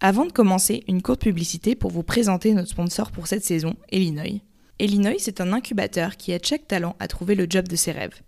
Avant de commencer, une courte publicité pour vous présenter notre sponsor pour cette saison, Illinois. Illinois, c'est un incubateur qui aide chaque talent à trouver le job de ses rêves.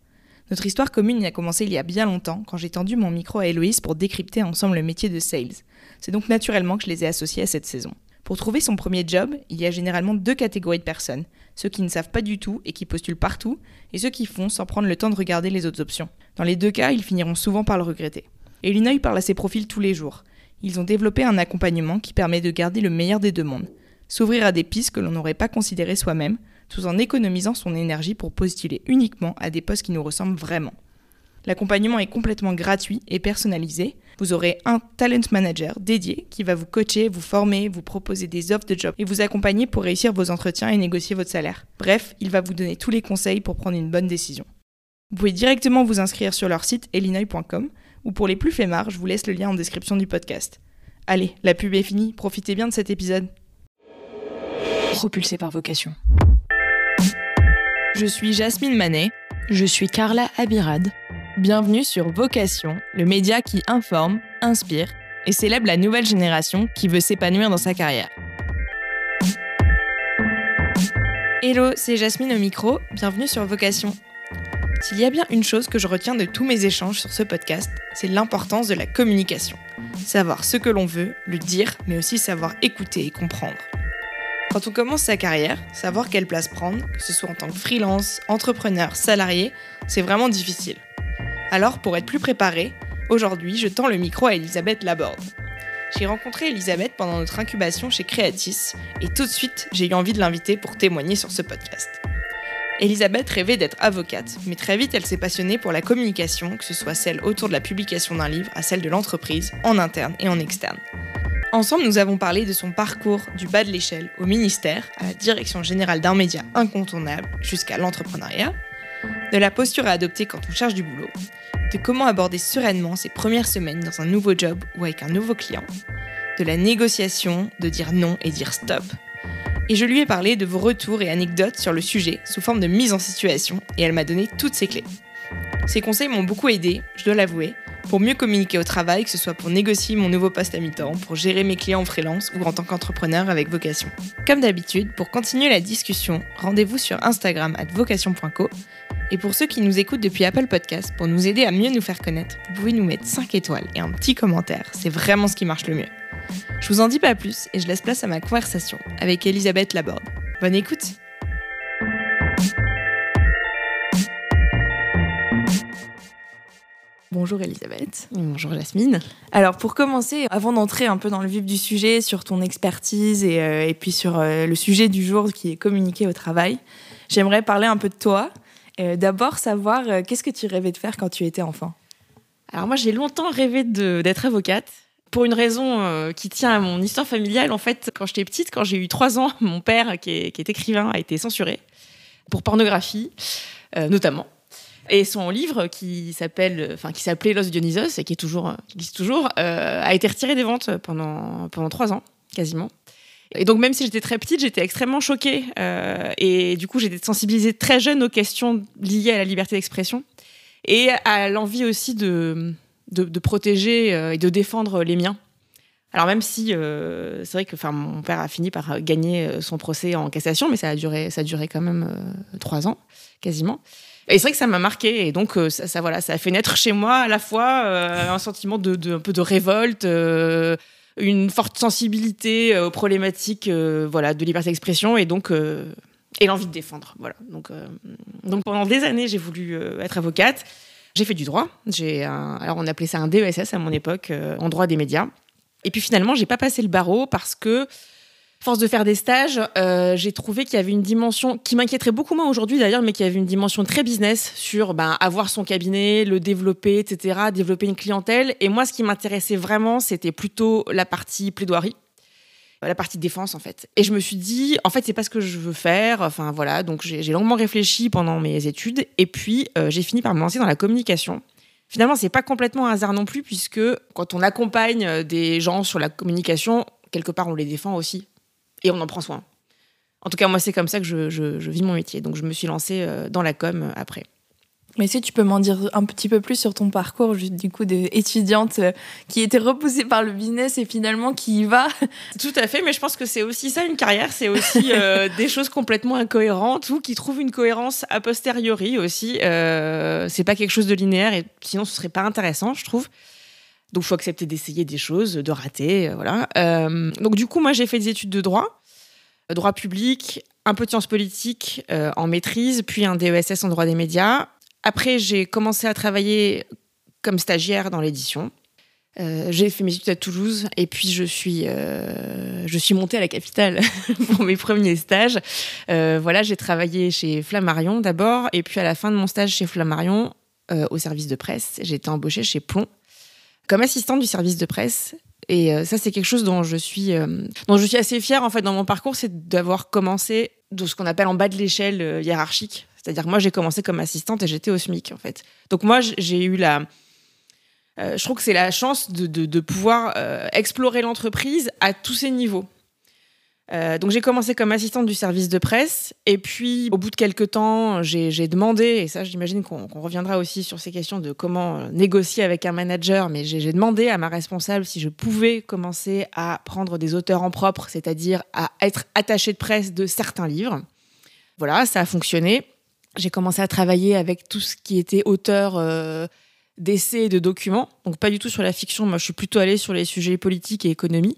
Notre histoire commune y a commencé il y a bien longtemps quand j'ai tendu mon micro à Héloïse pour décrypter ensemble le métier de sales. C'est donc naturellement que je les ai associés à cette saison. Pour trouver son premier job, il y a généralement deux catégories de personnes. Ceux qui ne savent pas du tout et qui postulent partout, et ceux qui font sans prendre le temps de regarder les autres options. Dans les deux cas, ils finiront souvent par le regretter. Et Illinois parle à ses profils tous les jours. Ils ont développé un accompagnement qui permet de garder le meilleur des deux mondes, s'ouvrir à des pistes que l'on n'aurait pas considérées soi-même, tout en économisant son énergie pour postuler uniquement à des postes qui nous ressemblent vraiment. L'accompagnement est complètement gratuit et personnalisé. Vous aurez un talent manager dédié qui va vous coacher, vous former, vous proposer des offres de job et vous accompagner pour réussir vos entretiens et négocier votre salaire. Bref, il va vous donner tous les conseils pour prendre une bonne décision. Vous pouvez directement vous inscrire sur leur site elinoy.com ou pour les plus flemmards, je vous laisse le lien en description du podcast. Allez, la pub est finie, profitez bien de cet épisode. Propulsé par vocation. Je suis Jasmine Manet. Je suis Carla Abirad. Bienvenue sur Vocation, le média qui informe, inspire et célèbre la nouvelle génération qui veut s'épanouir dans sa carrière. Hello, c'est Jasmine au micro, bienvenue sur Vocation. S'il y a bien une chose que je retiens de tous mes échanges sur ce podcast, c'est l'importance de la communication. Savoir ce que l'on veut, le dire, mais aussi savoir écouter et comprendre. Quand on commence sa carrière, savoir quelle place prendre, que ce soit en tant que freelance, entrepreneur, salarié, c'est vraiment difficile. Alors, pour être plus préparé, aujourd'hui, je tends le micro à Elisabeth Laborde. J'ai rencontré Elisabeth pendant notre incubation chez Creatis et tout de suite, j'ai eu envie de l'inviter pour témoigner sur ce podcast. Elisabeth rêvait d'être avocate, mais très vite elle s'est passionnée pour la communication, que ce soit celle autour de la publication d'un livre à celle de l'entreprise, en interne et en externe. Ensemble, nous avons parlé de son parcours du bas de l'échelle au ministère, à la direction générale d'un média incontournable, jusqu'à l'entrepreneuriat, de la posture à adopter quand on cherche du boulot, de comment aborder sereinement ses premières semaines dans un nouveau job ou avec un nouveau client, de la négociation, de dire non et dire stop, et je lui ai parlé de vos retours et anecdotes sur le sujet sous forme de mise en situation et elle m'a donné toutes ses clés. Ces conseils m'ont beaucoup aidé, je dois l'avouer, pour mieux communiquer au travail, que ce soit pour négocier mon nouveau poste à mi-temps, pour gérer mes clients en freelance ou en tant qu'entrepreneur avec vocation. Comme d'habitude, pour continuer la discussion, rendez-vous sur Instagram at vocation.co. Et pour ceux qui nous écoutent depuis Apple Podcast, pour nous aider à mieux nous faire connaître, vous pouvez nous mettre 5 étoiles et un petit commentaire, c'est vraiment ce qui marche le mieux. Je vous en dis pas plus et je laisse place à ma conversation avec Elisabeth Laborde. Bonne écoute Bonjour Elisabeth. Bonjour Jasmine. Alors pour commencer, avant d'entrer un peu dans le vif du sujet, sur ton expertise et, euh, puis sur euh, le sujet du jour qui est communiqué au travail, j'aimerais parler un peu de toi. Euh, d'abord savoir qu'est-ce que tu rêvais de faire quand tu étais enfant? Alors moi j'ai longtemps rêvé d'être avocate pour une raison euh, qui tient à mon histoire familiale, en fait, quand j'étais petite, quand j'ai eu trois ans, mon père, qui est, écrivain, a été censuré pour pornographie, euh, notamment. Et son livre, qui s'appelle, enfin, qui s'appelait Los Dionysos et qui est toujours, qui existe toujours, euh, a été retiré des ventes pendant pendant trois ans, quasiment. Et donc, même si j'étais très petite, j'étais extrêmement choquée. et du coup, j'étais sensibilisée très jeune aux questions liées à la liberté d'expression et à l'envie aussi de de, protéger euh, et de défendre les miens. Alors même si euh, c'est vrai que enfin mon père a fini par gagner euh, son procès en cassation, mais ça a duré ça a duré quand même trois ans quasiment. Et c'est vrai que ça m'a marqué et donc ça, voilà ça a fait naître chez moi à la fois un sentiment de, un peu de révolte, une forte sensibilité aux problématiques voilà de liberté d'expression et donc et l'envie de défendre voilà donc donc pendant des années j'ai voulu être avocate. J'ai fait du droit. J'ai alors on appelait ça un DESS à mon époque, euh, en droit des médias. Et puis finalement, j'ai pas passé le barreau parce que, force de faire des stages, euh, j'ai trouvé qu'il y avait une dimension qui m'inquiéterait beaucoup moins aujourd'hui d'ailleurs, mais qu'il y avait une dimension très business sur ben, avoir son cabinet, le développer, etc., développer une clientèle. Et moi, ce qui m'intéressait vraiment, c'était plutôt la partie plaidoirie la partie défense en fait. Et je me suis dit, en fait, c'est pas ce que je veux faire. Enfin voilà, donc j'ai longuement réfléchi pendant mes études et puis euh, j'ai fini par me lancer dans la communication. Finalement, c'est pas complètement un hasard non plus puisque quand on accompagne euh, des gens sur la communication, quelque part on les défend aussi et on en prend soin. En tout cas, moi, c'est comme ça que je, vis mon métier. Donc, je me suis lancée euh, dans la com après. Mais si tu peux m'en dire un petit peu plus sur ton parcours, du coup, d'étudiante euh, qui était repoussée par le business et finalement qui y va. Tout à fait, mais je pense que c'est aussi ça une carrière, c'est aussi euh, des choses complètement incohérentes ou qui trouvent une cohérence a posteriori aussi. Euh, c'est pas quelque chose de linéaire et sinon ce serait pas intéressant, je trouve. Donc, il faut accepter d'essayer des choses, de rater, voilà. donc, du coup, moi, j'ai fait des études de droit, droit public, un peu de sciences politiques en maîtrise, puis un DESS en droit des médias. Après, j'ai commencé à travailler comme stagiaire dans l'édition. Euh, j'ai fait mes études à Toulouse et puis je suis, euh, je suis montée à la capitale pour mes premiers stages. Euh, voilà, j'ai travaillé chez Flammarion d'abord et puis à la fin de mon stage chez Flammarion, au service de presse, j'ai été embauchée chez Plomb comme assistante du service de presse. Et ça, c'est quelque chose dont je suis, dont je suis assez fière en fait dans mon parcours, c'est d'avoir commencé de ce qu'on appelle en bas de l'échelle hiérarchique. C'est-à-dire que moi, j'ai commencé comme assistante et j'étais au SMIC, en fait. Donc moi, j'ai eu la... Euh, je trouve que c'est la chance de, de, pouvoir euh, explorer l'entreprise à tous ces niveaux. Euh, donc j'ai commencé comme assistante du service de presse et puis au bout de quelques temps j'ai demandé et ça j'imagine qu'on reviendra aussi sur ces questions de comment négocier avec un manager mais j'ai demandé à ma responsable si je pouvais commencer à prendre des auteurs en propre c'est-à-dire à être attachée de presse de certains livres voilà ça a fonctionné j'ai commencé à travailler avec tout ce qui était auteur euh, d'essais et de documents. Donc pas du tout sur la fiction, moi je suis plutôt allée sur les sujets politiques et économie.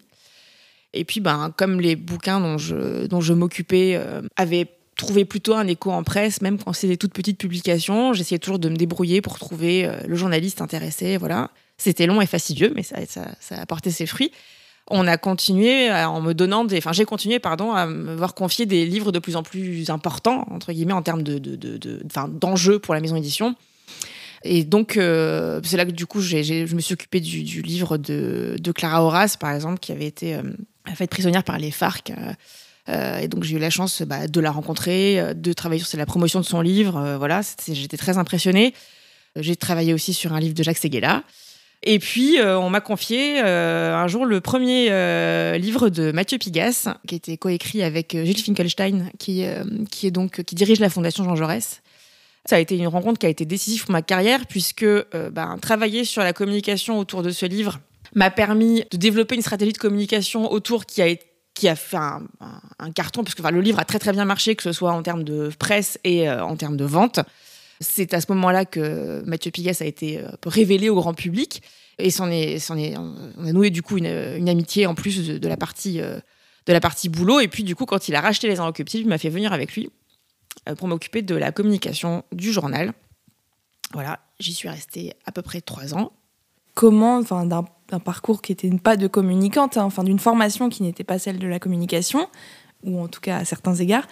Et puis ben, comme les bouquins dont je, dont je m'occupais euh, avaient trouvé plutôt un écho en presse, même quand c'est des toutes petites publications, j'essayais toujours de me débrouiller pour trouver euh, le journaliste intéressé. Voilà. C'était long et fastidieux, mais ça, ça, ça a porté ses fruits on a continué en me donnant des, enfin j'ai continué pardon à me voir confier des livres de plus en plus importants entre guillemets en termes de, d'enjeux pour la maison édition. Et donc euh, c'est là que du coup je me suis occupée du, livre de, Clara Horace par exemple qui avait été euh, faite prisonnière par les FARC. Euh, et donc j'ai eu la chance bah, de la rencontrer, de travailler sur la promotion de son livre. voilà, j'étais très impressionnée. J'ai travaillé aussi sur un livre de Jacques Seguela. Et puis, euh, on m'a confié euh, un jour le premier euh, livre de Mathieu Pigas, qui était coécrit avec Gilles Finkelstein, qui, qui, est donc, qui dirige la Fondation Jean Jaurès. Ça a été une rencontre qui a été décisive pour ma carrière, puisque ben, travailler sur la communication autour de ce livre m'a permis de développer une stratégie de communication autour qui a qui a fait un, carton, parce que le livre a très très bien marché, que ce soit en termes de presse et en termes de vente. C'est à ce moment-là que Mathieu Pigas a été euh, révélé au grand public. Et c'en est, est, on a noué du coup une, amitié en plus de, la partie, euh, de la partie boulot. Et puis du coup, quand il a racheté les Inrecuptibles, il m'a fait venir avec lui euh, pour m'occuper de la communication du journal. Voilà, j'y suis restée à peu près trois ans. Comment, enfin, d'un parcours qui n'était pas de communicante, hein, enfin d'une formation qui n'était pas celle de la communication, ou en tout cas à certains égards,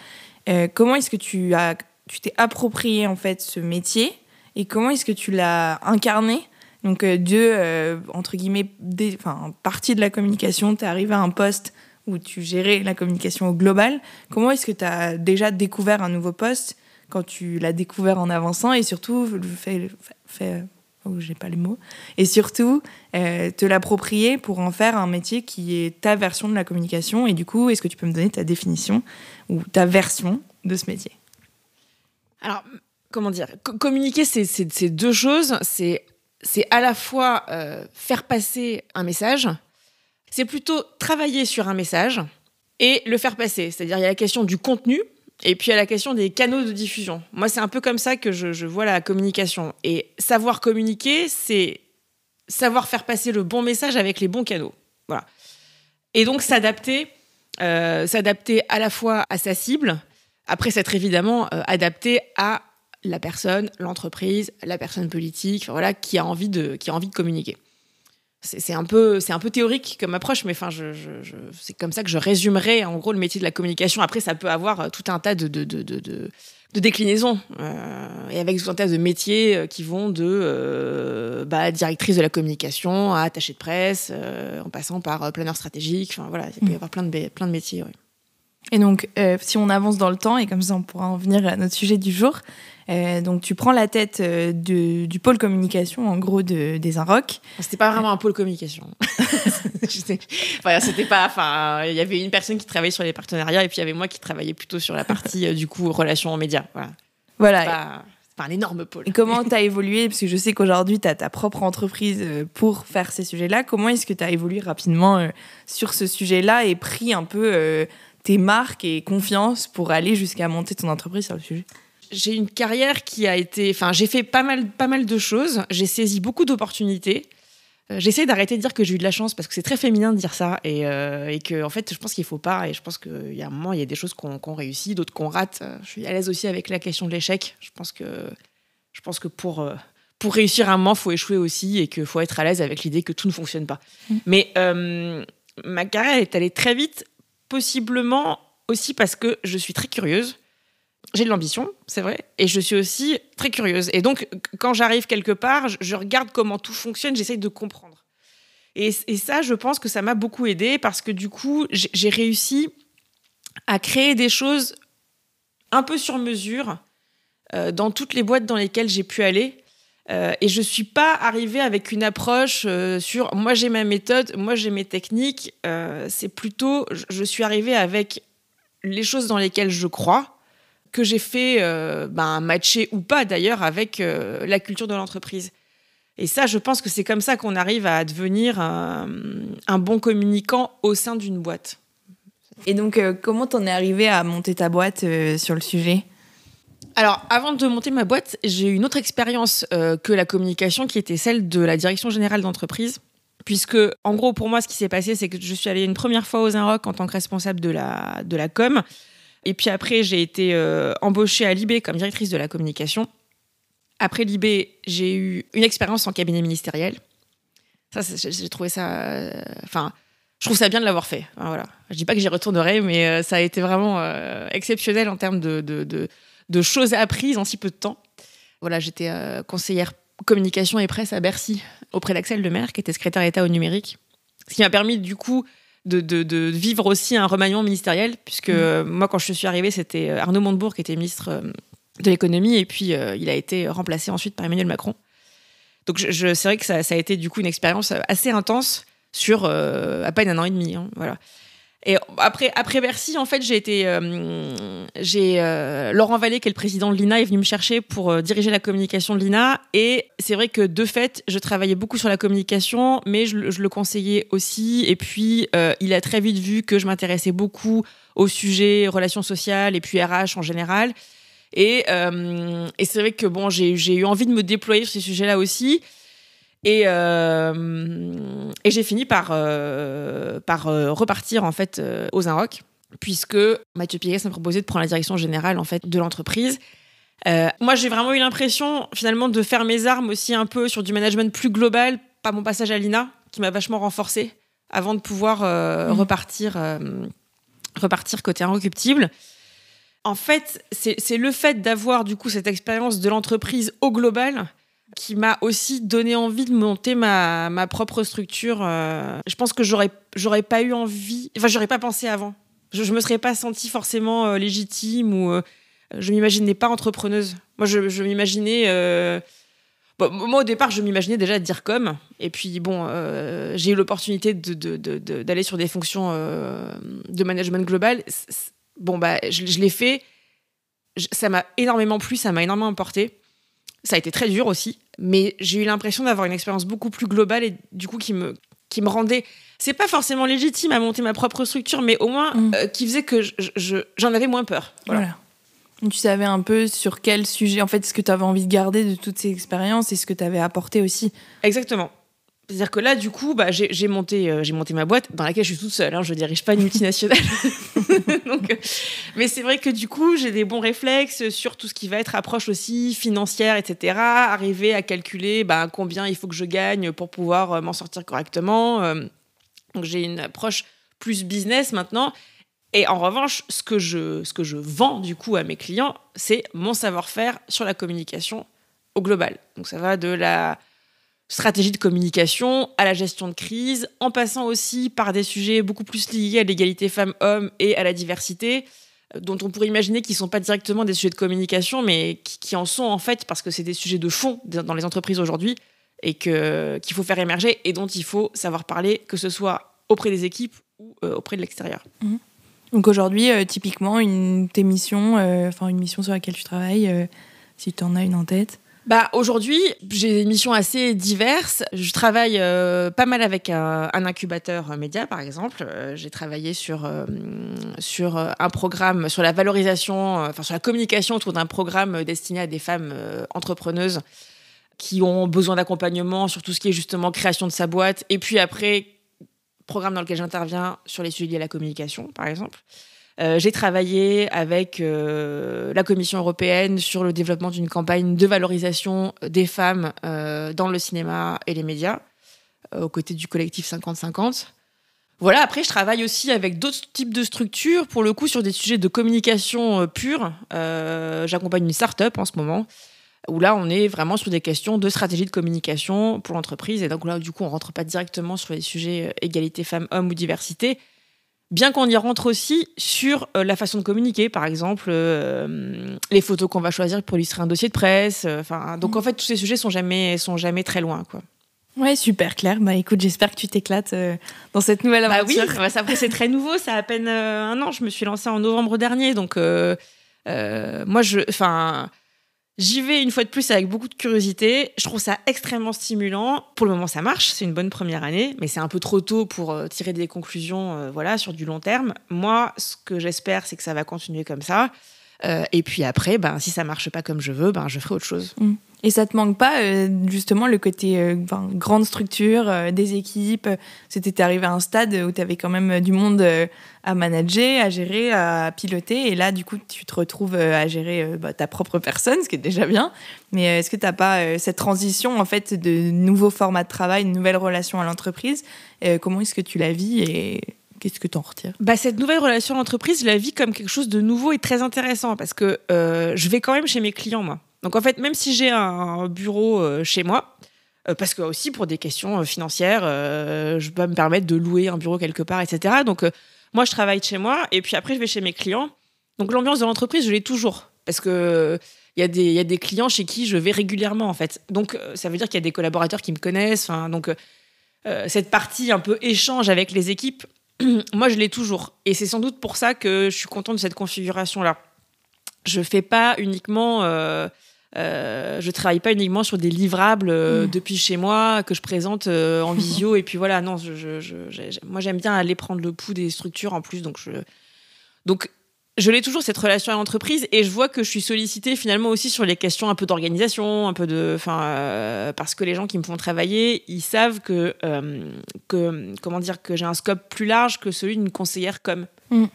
comment est-ce que tu as tu t'es approprié en fait ce métier et comment est-ce que tu l'as incarné? Donc euh, de euh, entre guillemets des, partie de la communication tu es arrivé à un poste où tu gérais la communication au global. Comment est-ce que tu as déjà découvert un nouveau poste quand tu l'as découvert en avançant et surtout fait, fait oh, j'ai pas les mots et surtout euh, te l'approprier pour en faire un métier qui est ta version de la communication et du coup est-ce que tu peux me donner ta définition ou ta version de ce métier? Alors, comment dire Communiquer, c'est deux choses. C'est à la fois euh, faire passer un message, c'est plutôt travailler sur un message et le faire passer. C'est-à-dire, il y a la question du contenu et puis il y a la question des canaux de diffusion. Moi, c'est un peu comme ça que je, vois la communication. Et savoir communiquer, c'est savoir faire passer le bon message avec les bons canaux. Voilà. Et donc, s'adapter, euh, s'adapter à la fois à sa cible, après, c'est évidemment euh, adapté à la personne, l'entreprise, la personne politique, voilà, qui a envie de, qui a envie de communiquer. C'est un peu, c'est un peu théorique comme approche, mais enfin, je, c'est comme ça que je résumerai en gros le métier de la communication. Après, ça peut avoir euh, tout un tas de, de, de, de, déclinaisons euh, et avec tout un tas de métiers qui vont de bah, directrice de la communication à attachée de presse, en passant par planeur stratégique. Enfin voilà, il peut y mmh. avoir plein de, plein de métiers. Et donc, euh, si on avance dans le temps, et comme ça on pourra en venir à notre sujet du jour, euh, donc tu prends la tête euh, du pôle communication, en gros, de, des Inrock. C'était pas vraiment un pôle communication. c'était pas. Enfin, il y avait une personne qui travaillait sur les partenariats, et puis il y avait moi qui travaillais plutôt sur la partie du coup relations aux médias. Voilà. Voilà enfin un énorme pôle. Et comment tu as évolué? Parce que je sais qu'aujourd'hui, tu as ta propre entreprise pour faire ces sujets-là. Comment est-ce que tu as évolué rapidement sur ce sujet-là et pris un peu tes marques et confiance pour aller jusqu'à monter ton entreprise sur le sujet J'ai une carrière qui a été. Enfin, j'ai fait pas mal, pas mal de choses. J'ai saisi beaucoup d'opportunités. J'essaie d'arrêter de dire que j'ai eu de la chance parce que c'est très féminin de dire ça et, et que en fait je pense qu'il faut pas et je pense qu'il y a un moment il y a des choses qu'on réussit d'autres qu'on rate je suis à l'aise aussi avec la question de l'échec je pense que je pense que pour, euh, pour réussir un moment, il faut échouer aussi et qu'il faut être à l'aise avec l'idée que tout ne fonctionne pas. Mm. Mais euh, ma carrière est allée très vite, possiblement aussi parce que je suis très curieuse. J'ai de l'ambition, c'est vrai, et je suis aussi très curieuse. Et donc, quand j'arrive quelque part, je regarde comment tout fonctionne, j'essaye de comprendre. Et, ça, je pense que ça m'a beaucoup aidé parce que du coup, j'ai réussi à créer des choses un peu sur mesure euh, dans toutes les boîtes dans lesquelles j'ai pu aller. Euh, et je suis pas arrivée avec une approche euh, sur moi j'ai ma méthode, moi j'ai mes techniques. c'est plutôt je suis arrivée avec les choses dans lesquelles je crois, que j'ai fait ben, matcher ou pas d'ailleurs avec la culture de l'entreprise. Et ça, je pense que c'est comme ça qu'on arrive à devenir un, un, bon communicant au sein d'une boîte. Et donc, comment t'en es arrivé à monter ta boîte sur le sujet? Alors, avant de monter ma boîte, j'ai eu une autre expérience euh, que la communication qui était celle de la direction générale d'entreprise. Puisque, en gros, pour moi, ce qui s'est passé, c'est que je suis allée une première fois aux Inrock en tant que responsable de la, de la com. Et puis après, j'ai été euh, embauchée à Libé comme directrice de la communication. Après Libé, j'ai eu une expérience en cabinet ministériel. Ça, j'ai trouvé ça. Euh, enfin. je trouve ça bien de l'avoir fait. voilà. Je dis pas que j'y retournerai, mais ça a été vraiment exceptionnel en termes de choses apprises en si peu de temps. Voilà, j'étais euh, conseillère communication et presse à Bercy auprès d'Axel Lemaire, qui était secrétaire d'État au numérique. Ce qui m'a permis du coup de, vivre aussi un remaniement ministériel, puisque mmh. moi quand je suis arrivée, c'était euh, Arnaud Montebourg qui était ministre euh, de l'économie, et puis il a été remplacé ensuite par Emmanuel Macron. Donc je, c'est vrai que ça, a été du coup une expérience assez intense sur à peine un an et demi. Hein, voilà. Et après, après Bercy, en fait, j'ai été. Euh, j'ai euh, Laurent Vallée, qui est le président de l'INA, est venu me chercher pour euh, diriger la communication de l'INA. Et c'est vrai que de fait, je travaillais beaucoup sur la communication, mais je, le conseillais aussi. Et puis, il a très vite vu que je m'intéressais beaucoup au sujet relations sociales et puis RH en général. Et, et c'est vrai que bon, j'ai eu envie de me déployer sur ces sujets-là aussi. Et, euh, et j'ai fini par, euh, par euh, repartir en fait aux Inrock, puisque Mathieu Piguet m'a proposé de prendre la direction générale en fait de l'entreprise. moi, j'ai vraiment eu l'impression finalement de faire mes armes aussi un peu sur du management plus global, par mon passage à l'INA, qui m'a vachement renforcé avant de pouvoir mmh. repartir, repartir côté inrecuptible. En fait, c'est le fait d'avoir du coup cette expérience de l'entreprise au global qui m'a aussi donné envie de monter ma, ma propre structure. Euh, je pense que j'aurais j'aurais pas eu envie, enfin j'aurais pas pensé avant. Je, je me serais pas sentie forcément euh, légitime ou euh, je m'imaginais pas entrepreneuse. Moi je, je m'imaginais moi, au départ, je m'imaginais déjà dire comme. Et puis, bon, j'ai eu l'opportunité d'aller sur des fonctions de management global. Bon, bah, je, l'ai fait. ça m'a énormément plu, ça m'a énormément apporté. Ça a été très dur aussi, mais j'ai eu l'impression d'avoir une expérience beaucoup plus globale et du coup qui me, qui me rendait. C'est pas forcément légitime à monter ma propre structure, mais au moins mm. euh, qui faisait que j'en avais moins peur. Voilà. Tu savais un peu sur quel sujet, en fait, ce que tu avais envie de garder de toutes ces expériences et ce que tu avais apporté aussi. Exactement. C'est-à-dire que là, du coup, bah, j'ai monté, euh, j'ai monté ma boîte dans laquelle je suis toute seule. Hein, je dirige pas une multinationale. Donc, euh, mais c'est vrai que du coup, j'ai des bons réflexes sur tout ce qui va être approche aussi financière, etc. Arriver à calculer bah, combien il faut que je gagne pour pouvoir euh, m'en sortir correctement. donc j'ai une approche plus business maintenant. Et en revanche, ce que je, ce que je vends du coup à mes clients, c'est mon savoir-faire sur la communication au global. Donc ça va de la stratégie de communication, à la gestion de crise, en passant aussi par des sujets beaucoup plus liés à l'égalité femmes-hommes et à la diversité, euh, dont on pourrait imaginer qu'ils ne sont pas directement des sujets de communication, mais qui, en sont en fait parce que c'est des sujets de fond dans les entreprises aujourd'hui et qu'il faut faire émerger et dont il faut savoir parler, que ce soit auprès des équipes ou euh, auprès de l'extérieur. Mhm. Donc aujourd'hui, euh, typiquement, une, tes missions, enfin une mission sur laquelle tu travailles, si tu en as une en tête bah, Aujourd'hui, j'ai des missions assez diverses. Je travaille euh, pas mal avec un, incubateur média, par exemple. Euh, j'ai travaillé sur, euh, sur un programme, sur la valorisation, enfin sur la communication autour d'un programme destiné à des femmes entrepreneuses qui ont besoin d'accompagnement sur tout ce qui est justement création de sa boîte. Et puis après, programme dans lequel j'interviens sur les sujets liés à la communication, par exemple. Euh, j'ai travaillé avec euh, la Commission européenne sur le développement d'une campagne de valorisation des femmes euh, dans le cinéma et les médias, aux côtés du collectif 50-50. Voilà, après, je travaille aussi avec d'autres types de structures, pour le coup, sur des sujets de communication pure. J'accompagne une start-up en ce moment, où là, on est vraiment sur des questions de stratégie de communication pour l'entreprise. Et donc là, du coup, on rentre pas directement sur les sujets égalité femmes-hommes ou diversité, Bien qu'on y rentre aussi sur euh, la façon de communiquer, par exemple, euh, les photos qu'on va choisir pour illustrer un dossier de presse. Euh, donc en fait, tous ces sujets sont jamais, sont jamais très loin, quoi. Ouais, super clair. Bah écoute, j'espère que tu t'éclates dans cette nouvelle aventure. Bah oui, bah, après c'est très nouveau, ça a à peine un an. Je me suis lancée en novembre dernier, donc moi je, enfin, J'y vais une fois de plus avec beaucoup de curiosité. Je trouve ça extrêmement stimulant. Pour le moment, ça marche. C'est une bonne première année, mais c'est un peu trop tôt pour euh, tirer des conclusions euh, voilà, sur du long terme. Moi, ce que j'espère, c'est que ça va continuer comme ça. Euh, et puis après, ben, si ça marche pas comme je veux, ben, je ferai autre chose. Mmh. Et ça te manque pas justement le côté grande structure, des équipes? C'était arrivé à un stade où tu avais quand même du monde à manager, à gérer, à piloter. Et là, du coup, tu te retrouves à gérer bah, ta propre personne, ce qui est déjà bien. Mais est-ce que tu n'as pas cette transition en fait de nouveaux formats de travail, une nouvelle relation à l'entreprise? Comment est-ce que tu la vis et Qu'est-ce que tu en retires? Bah, Cette nouvelle relation à l'entreprise, je la vis comme quelque chose de nouveau et très intéressant parce que euh, je vais quand même chez mes clients, moi. Donc en fait, même si j'ai un bureau euh, chez moi, euh, parce que aussi pour des questions financières, je peux me permettre de louer un bureau quelque part, etc. Donc moi, je travaille chez moi et puis après, je vais chez mes clients. Donc l'ambiance de l'entreprise, je l'ai toujours parce que il y, y a des clients chez qui je vais régulièrement en fait. Donc ça veut dire qu'il y a des collaborateurs qui me connaissent. Donc cette partie un peu échange avec les équipes, moi, je l'ai toujours. Et c'est sans doute pour ça que je suis contente de cette configuration-là. Je fais pas uniquement. Euh, euh, je travaille pas uniquement sur des livrables euh, mm. depuis chez moi que je présente euh, en visio et puis voilà non je, moi j'aime bien aller prendre le pouls des structures en plus donc je donc je l'ai toujours cette relation à l'entreprise et je vois que je suis sollicitée finalement aussi sur les questions un peu d'organisation, un peu de, enfin, euh, parce que les gens qui me font travailler, ils savent que, euh, que comment dire, que j'ai un scope plus large que celui d'une conseillère comme. Mm.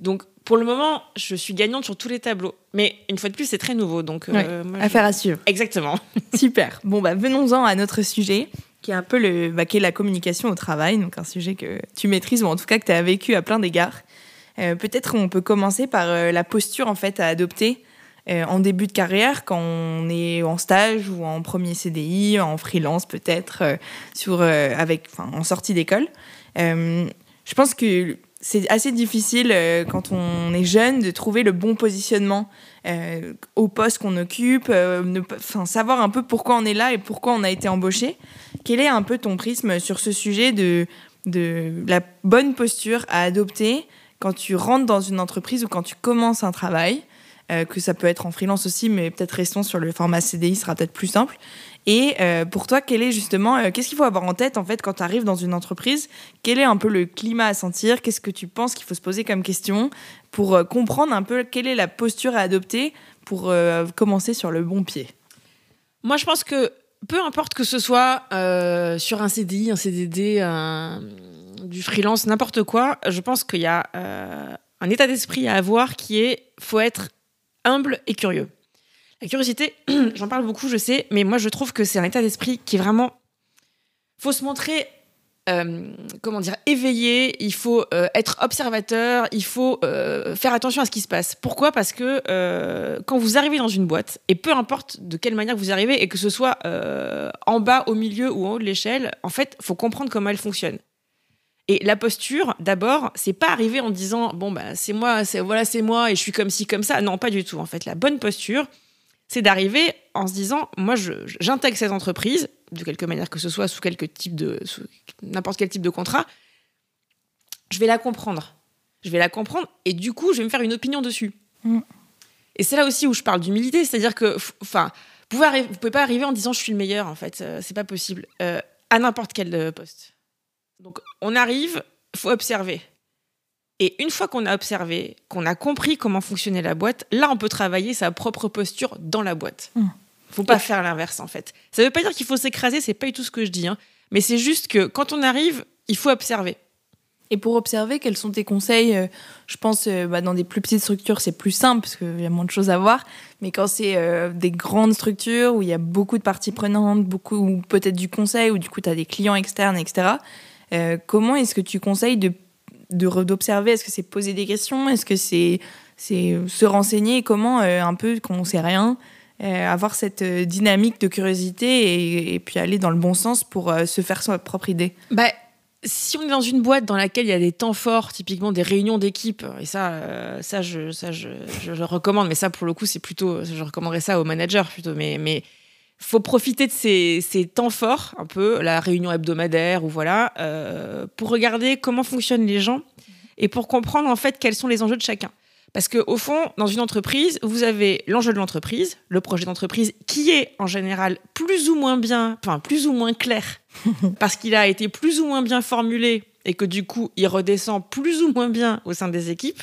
Donc pour le moment, je suis gagnante sur tous les tableaux. Mais une fois de plus, c'est très nouveau, donc. Euh, affaire à suivre. Exactement. Super. Bon bah venons-en à notre sujet qui est un peu le, bah, qui est la communication au travail, donc un sujet que tu maîtrises ou en tout cas que tu as vécu à plein d'égards. Euh, peut-être on peut commencer par euh, la posture en fait à adopter euh, en début de carrière quand on est en stage ou en premier CDI, en freelance peut-être, sur avec, en sortie d'école. je pense que c'est assez difficile quand on est jeune de trouver le bon positionnement au poste qu'on occupe, savoir un peu pourquoi on est là et pourquoi on a été embauché. Quel est un peu ton prisme sur ce sujet de la bonne posture à adopter quand tu rentres dans une entreprise ou quand tu commences un travail, euh, que ça peut être en freelance aussi, mais peut-être restons sur le format CDI, sera peut-être plus simple. Et euh, pour toi, quel est justement, euh, qu'est-ce qu'il faut avoir en tête en fait quand tu arrives dans une entreprise? Quel est un peu le climat à sentir? Qu'est-ce que tu penses qu'il faut se poser comme question pour comprendre un peu quelle est la posture à adopter pour commencer sur le bon pied? Moi, je pense que peu importe que ce soit sur un CDI, un CDD, un du freelance, n'importe quoi, je pense qu'il y a euh, un état d'esprit à avoir qui est faut être humble et curieux. La curiosité, j'en parle beaucoup, je sais, mais moi je trouve que c'est un état d'esprit qui est vraiment. faut se montrer, euh, comment dire, éveillé, il faut euh, être observateur, il faut faire attention à ce qui se passe. Pourquoi? Parce que quand vous arrivez dans une boîte, et peu importe de quelle manière vous arrivez, et que ce soit en bas, au milieu ou en haut de l'échelle, en fait, faut comprendre comment elle fonctionne. Et la posture, d'abord, c'est pas arriver en disant bon bah c'est moi, c'est voilà c'est moi et je suis comme ci comme ça. Non, pas du tout. En fait, la bonne posture, c'est d'arriver en se disant moi j'intègre cette entreprise de quelque manière que ce soit sous quelque type de n'importe quel type de contrat. Je vais la comprendre. Je vais la comprendre et du coup je vais me faire une opinion dessus. Mm. Et c'est là aussi où je parle d'humilité, c'est-à-dire que, enfin, vous pouvez, pouvez pas arriver en disant je suis le meilleur, en fait, euh, c'est pas possible, euh, à n'importe quel euh, poste. Donc, on arrive, faut observer. Et une fois qu'on a observé, qu'on a compris comment fonctionnait la boîte, là, on peut travailler sa propre posture dans la boîte. Il mmh. Faut pas faire l'inverse, en fait. Ça veut pas dire qu'il faut s'écraser, c'est pas du tout ce que je dis, hein. mais c'est juste que quand on arrive, il faut observer. Et pour observer, quels sont tes conseils euh, Je pense euh, bah, dans des plus petites structures, c'est plus simple parce qu'il y a moins de choses à voir. Mais quand c'est euh, des grandes structures où il y a beaucoup de parties prenantes, beaucoup peut-être du conseil, ou du coup tu as des clients externes, etc. comment est-ce que tu conseilles de d'observer? Est-ce que c'est poser des questions? Est-ce que c'est c'est se renseigner? Comment un peu quand on sait rien avoir cette dynamique de curiosité et, puis aller dans le bon sens pour se faire sa propre idée? Bah, si on est dans une boîte dans laquelle il y a des temps forts, typiquement des réunions d'équipe, et ça, euh, ça, je, ça je, je, recommande, mais ça, pour le coup, c'est plutôt, je recommanderais ça aux managers plutôt, mais faut profiter de ces, ces temps forts, un peu, la réunion hebdomadaire ou voilà, euh, pour regarder comment fonctionnent les gens et pour comprendre en fait quels sont les enjeux de chacun. Parce qu'au fond, dans une entreprise, vous avez l'enjeu de l'entreprise, le projet d'entreprise, qui est en général plus ou moins bien, enfin plus ou moins clair, parce qu'il a été plus ou moins bien formulé et que du coup, il redescend plus ou moins bien au sein des équipes.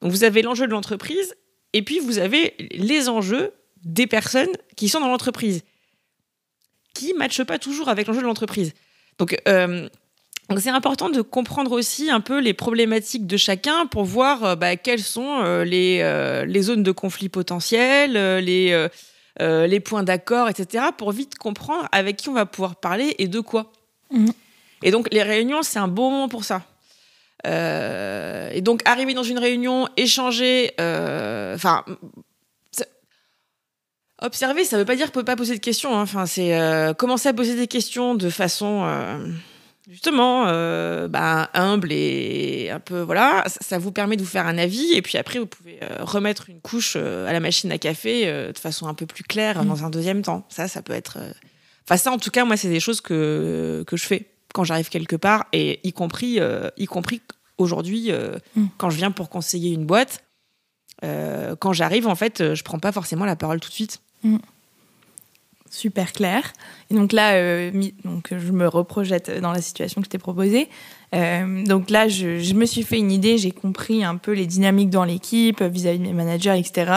Donc vous avez l'enjeu de l'entreprise et puis vous avez les enjeux des personnes qui sont dans l'entreprise, qui ne matchent pas toujours avec l'enjeu de l'entreprise. Donc, euh, donc c'est important de comprendre aussi un peu les problématiques de chacun pour voir euh, bah, quelles sont euh, les, euh, les, zones de conflit potentiels, les, les points d'accord, etc. pour vite comprendre avec qui on va pouvoir parler et de quoi. Mmh. Et donc les réunions, c'est un bon moment pour ça. et donc arriver dans une réunion, échanger, enfin observer, ça ne veut pas dire qu'on peut pas poser de questions. Hein. Enfin, c'est commencer à poser des questions de façon justement euh, bah, humble et un peu voilà ça, vous permet de vous faire un avis et puis après vous pouvez euh, remettre une couche euh, à la machine à café de façon un peu plus claire mmh. dans un deuxième temps ça ça peut être enfin ça en tout cas moi c'est des choses que que je fais quand j'arrive quelque part et y compris y compris aujourd'hui mmh. quand je viens pour conseiller une boîte quand j'arrive en fait je prends pas forcément la parole tout de suite mmh super clair. Et donc là, euh, donc je me reprojette dans la situation que je t'ai proposée. Euh, donc là, je, me suis fait une idée, j'ai compris un peu les dynamiques dans l'équipe vis-à-vis de mes managers, etc.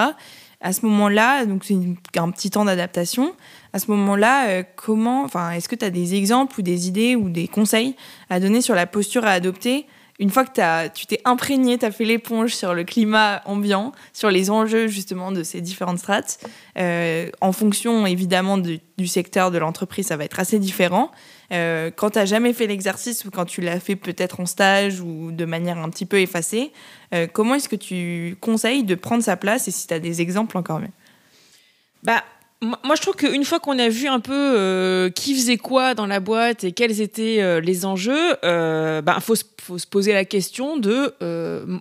À ce moment-là, donc c'est un petit temps d'adaptation. À ce moment-là, euh, comment, enfin, est-ce que tu as des exemples ou des idées ou des conseils à donner sur la posture à adopter une fois que tu t'es imprégné, tu as fait l'éponge sur le climat ambiant, sur les enjeux justement de ces différentes strates, euh, en fonction évidemment du, secteur de l'entreprise, ça va être assez différent. Euh, quand tu n'as jamais fait l'exercice ou quand tu l'as fait peut-être en stage ou de manière un petit peu effacée, euh, comment est-ce que tu conseilles de prendre sa place et si tu as des exemples encore mieux? Bah, moi, je trouve qu'une fois qu'on a vu un peu euh, qui faisait quoi dans la boîte et quels étaient euh, les enjeux, il euh, ben, faut, faut, se poser la question de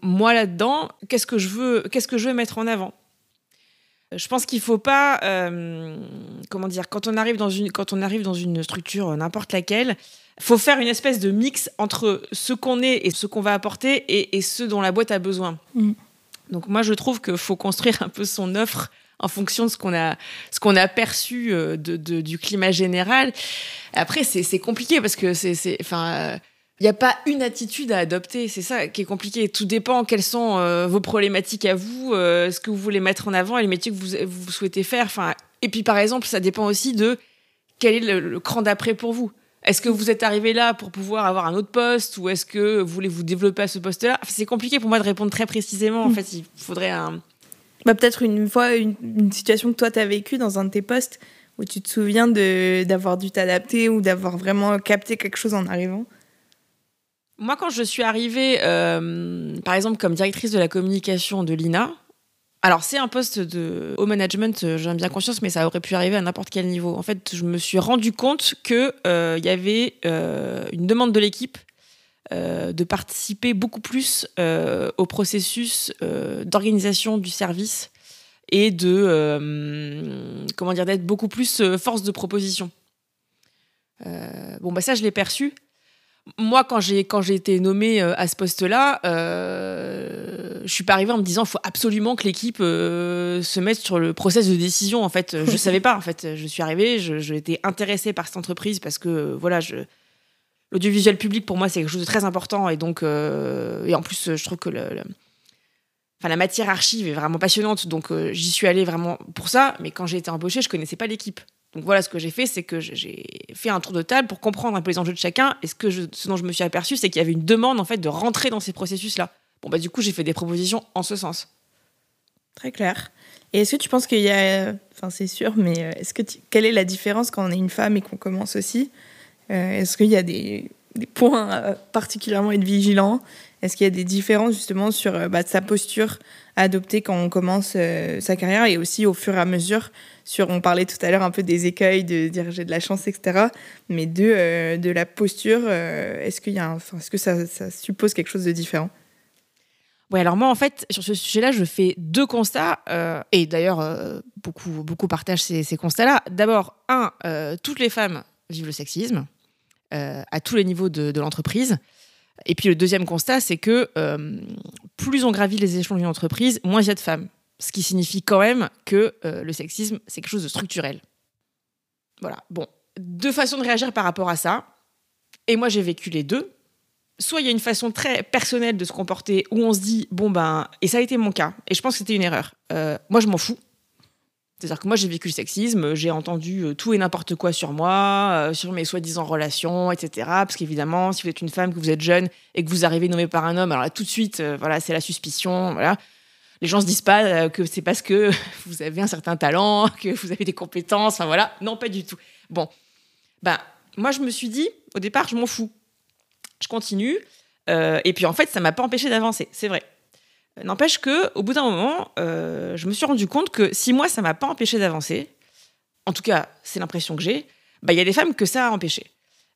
moi là-dedans, qu'est-ce que je veux, qu'est-ce que je veux mettre en avant? Je pense qu'il faut pas, comment dire, quand on arrive dans une, quand on arrive dans une structure n'importe laquelle, faut faire une espèce de mix entre ce qu'on est et ce qu'on va apporter et, et, ce dont la boîte a besoin. Mm. Donc moi, je trouve qu'il faut construire un peu son offre en fonction de ce qu'on a, ce qu'on a perçu euh, de, du climat général. Après, c'est compliqué parce que c'est, enfin, il n'y a pas une attitude à adopter. C'est ça qui est compliqué. Tout dépend quelles sont euh, vos problématiques à vous, euh, ce que vous voulez mettre en avant et les métiers que vous, vous souhaitez faire. Enfin, et puis par exemple, ça dépend aussi de quel est le, cran d'après pour vous. Est-ce que vous êtes arrivé là pour pouvoir avoir un autre poste ou est-ce que vous voulez vous développer à ce poste-là? C'est compliqué pour moi de répondre très précisément. En mmh. fait, il faudrait un, bah, peut-être une fois, une, situation que toi, tu as vécue dans un de tes postes où tu te souviens d'avoir dû t'adapter ou d'avoir vraiment capté quelque chose en arrivant Moi, quand je suis arrivée, euh, par exemple, comme directrice de la communication de l'INA, alors c'est un poste de haut management, euh, j'en ai bien conscience, mais ça aurait pu arriver à n'importe quel niveau. En fait, je me suis rendu compte qu'il euh, y avait une demande de l'équipe euh, de participer beaucoup plus euh, au processus euh, d'organisation du service et de comment dire d'être beaucoup plus force de proposition. bon bah ça je l'ai perçu. Moi quand j'ai quand j'ai été nommée à ce poste-là, je suis pas arrivée en me disant, faut absolument que l'équipe se mette sur le process de décision. En fait, je savais pas. En fait, je suis arrivée, j'étais intéressée par cette entreprise parce que voilà, je l'audiovisuel public pour moi c'est quelque chose de très important et donc et en plus je trouve que la matière archive est vraiment passionnante donc j'y suis allée vraiment pour ça mais quand j'ai été embauchée je connaissais pas l'équipe donc voilà, ce que j'ai fait, c'est que j'ai fait un tour de table pour comprendre un peu les enjeux de chacun. Et ce, que ce dont je me suis aperçu, c'est qu'il y avait une demande en fait de rentrer dans ces processus-là. Bon bah du coup, j'ai fait des propositions en ce sens. Très clair. Et est-ce que tu penses qu'il y a, enfin c'est sûr, mais euh, est-ce que quelle est la différence quand on est une femme et qu'on commence aussi euh, Est-ce qu'il y a des, points euh, particulièrement être vigilant? Est-ce qu'il y a des différences justement sur bah, sa posture adoptée quand on commence sa carrière et aussi au fur et à mesure sur, on parlait tout à l'heure un peu des écueils, de dire j'ai de la chance, etc. Mais de, euh, de la posture, euh, est-ce, qu'il y a est-ce que ça, suppose quelque chose de différent? Oui, alors moi, en fait, sur ce sujet-là, je fais deux constats, euh, et d'ailleurs, beaucoup, beaucoup partagent ces, ces constats-là. D'abord, un, toutes les femmes vivent le sexisme à tous les niveaux de, l'entreprise. Et puis le deuxième constat, c'est que plus on gravit les échelons d'une entreprise, moins il y a de femmes. Ce qui signifie quand même que euh, le sexisme, c'est quelque chose de structurel. Voilà. Bon, deux façons de réagir par rapport à ça. Et moi, j'ai vécu les deux. Soit il y a une façon très personnelle de se comporter où on se dit, bon ben, et ça a été mon cas, et je pense que c'était une erreur. Euh, moi, je m'en fous. C'est-à-dire que moi, j'ai vécu le sexisme, j'ai entendu euh, tout et n'importe quoi sur moi, sur mes soi-disant relations, etc. Parce qu'évidemment, si vous êtes une femme, que vous êtes jeune et que vous arrivez nommé par un homme, alors là, tout de suite, voilà, c'est la suspicion, voilà les gens se disent pas euh, que c'est parce que vous avez un certain talent, que vous avez des compétences, voilà, non pas du tout. Bon, ben moi je me suis dit au départ je m'en fous, je continue euh, et puis en fait ça m'a pas empêché d'avancer, c'est vrai. N'empêche que au bout d'un moment, euh, je me suis rendu compte que si moi ça m'a pas empêché d'avancer, en tout cas c'est l'impression que j'ai, bah, il y a des femmes que ça a empêché.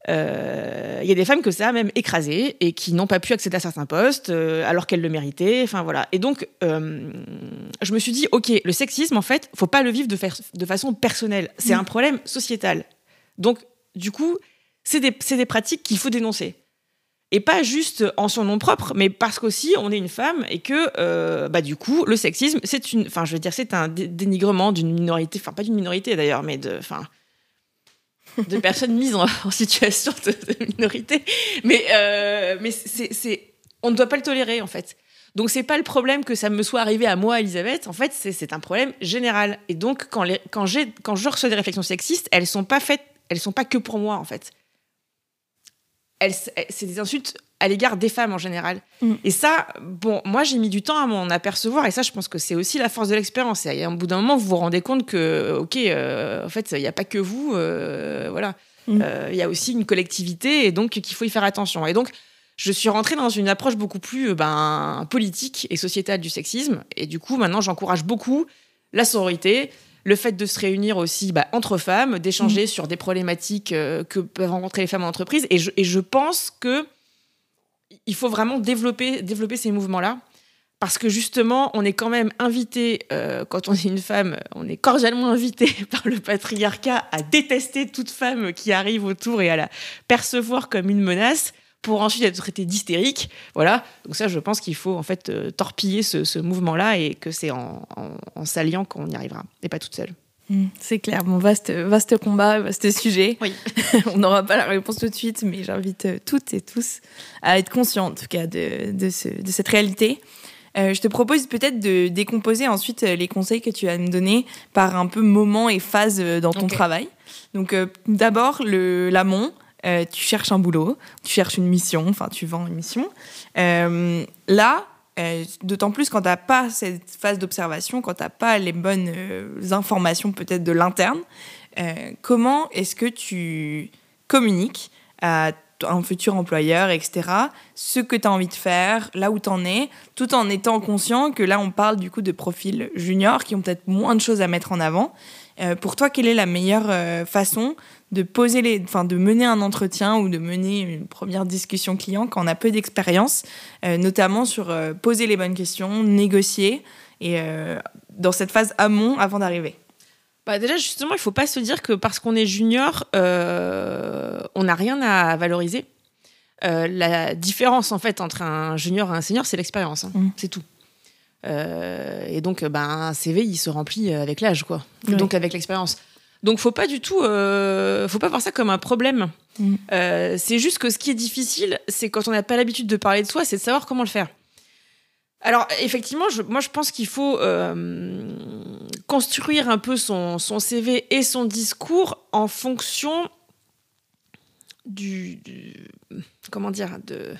Il euh, y a des femmes que ça a même écrasé et qui n'ont pas pu accéder à certains postes euh, alors qu'elles le méritaient. Enfin voilà. Et donc, je me suis dit, ok, le sexisme, en fait, faut pas le vivre de, de façon personnelle. C'est un problème sociétal. Donc, du coup, c'est des, des, pratiques qu'il faut dénoncer. Et pas juste en son nom propre, mais parce qu'aussi on est une femme et que, bah, du coup, le sexisme, c'est une, enfin, je veux dire, c'est un dénigrement d'une minorité, enfin, pas d'une minorité d'ailleurs, mais de, enfin, de personnes mises en, situation de, minorité. Mais, euh, mais c'est, on ne doit pas le tolérer, en fait. Donc, c'est pas le problème que ça me soit arrivé à moi, Elisabeth. En fait, c'est, un problème général. Et donc, quand, les, quand, j'ai, quand je reçois des réflexions sexistes, elles sont pas faites, elles sont pas que pour moi, en fait. Elles, c'est des insultes à l'égard des femmes en général. Mm. Et ça, bon, moi j'ai mis du temps à m'en apercevoir, et ça, je pense que c'est aussi la force de l'expérience. Et à un bout d'un moment, vous vous rendez compte que, ok, euh, en fait, il n'y a pas que vous, euh, voilà. Mm. Euh, il y a aussi une collectivité, et donc qu'il faut y faire attention. Et donc, je suis rentrée dans une approche beaucoup plus ben, politique et sociétale du sexisme, et du coup, maintenant, j'encourage beaucoup la sororité, le fait de se réunir aussi bah, entre femmes, d'échanger mm. sur des problématiques que peuvent rencontrer les femmes en entreprise. Et je, et je pense que il faut vraiment développer, développer ces mouvements-là. Parce que justement, on est quand même invité, euh, quand on est une femme, on est cordialement invité par le patriarcat à détester toute femme qui arrive autour et à la percevoir comme une menace pour ensuite être traité d'hystérique. Voilà. Donc ça, je pense qu'il faut en fait euh, torpiller ce, mouvement-là et que c'est en, en s'alliant qu'on y arrivera, et pas toute seule. Mm, c'est clair, bon, vaste, vaste combat, vaste sujet. Oui. On n'aura pas la réponse tout de suite, mais j'invite euh, toutes et tous à être conscients, en tout cas, de, de, ce, de cette réalité. Euh, je te propose peut-être de décomposer ensuite les conseils que tu vas me donner par un peu moment et phase dans ton travail. Donc, d'abord, l'amont. Tu cherches un boulot, tu cherches une mission, enfin, tu vends une mission. là, euh, d'autant plus quand tu n'as pas cette phase d'observation, quand tu n'as pas les bonnes euh, informations peut-être de l'interne. Euh, comment est-ce que tu communiques à un futur employeur, etc., ce que tu as envie de faire, là où tu en es, tout en étant conscient que là, on parle du coup de profils juniors qui ont peut-être moins de choses à mettre en avant. Pour toi, quelle est la meilleure façon de poser les, enfin, de mener un entretien ou de mener une première discussion client quand on a peu d'expérience, euh, notamment sur euh, poser les bonnes questions, négocier et euh, dans cette phase amont avant d'arriver? Bah déjà, justement, il ne faut pas se dire que parce qu'on est junior, on n'a rien à valoriser. la différence, en fait, entre un junior et un senior, c'est l'expérience. Hein. Mmh. C'est tout. Et donc, ben, un CV, il se remplit avec l'âge, quoi. Ouais. Donc, avec l'expérience. Donc, faut pas du tout, faut pas voir ça comme un problème. Mm. Euh, c'est juste que ce qui est difficile, c'est quand on n'a pas l'habitude de parler de soi, c'est de savoir comment le faire. Alors, effectivement, je- moi, je pense qu'il faut euh, construire un peu son, son CV et son discours en fonction du, du- comment dire de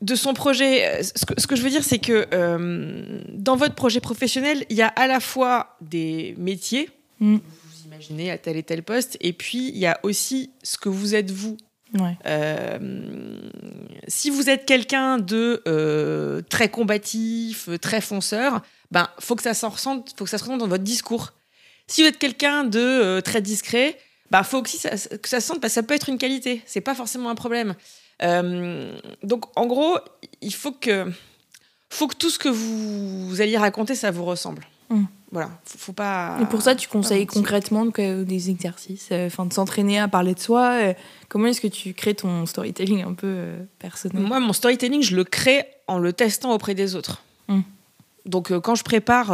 de son projet. Ce que, ce que je veux dire, c'est que euh, dans votre projet professionnel, il y a à la fois des métiers, Mm. vous imaginez à tel et tel poste, et puis il y a aussi ce que vous êtes vous. Ouais. Euh, si vous êtes quelqu'un de euh, très combatif, très fonceur, ben faut que ça s'en ressente, faut que ça se ressente dans votre discours. Si vous êtes quelqu'un de euh, très discret, ben faut aussi ça- que ça se sente parce que ça peut être une qualité. C'est pas forcément un problème. Euh, donc en gros, il faut que faut que tout ce que vous, vous alliez raconter, ça vous ressemble. Mm. Voilà, faut, faut pas. Et pour ça, tu conseilles concrètement des exercices, euh, enfin de s'entraîner à parler de soi. euh, comment est-ce que tu crées ton storytelling un peu euh, personnel? Moi, mon storytelling, je le crée en le testant auprès des autres. Mm. Donc, quand je prépare,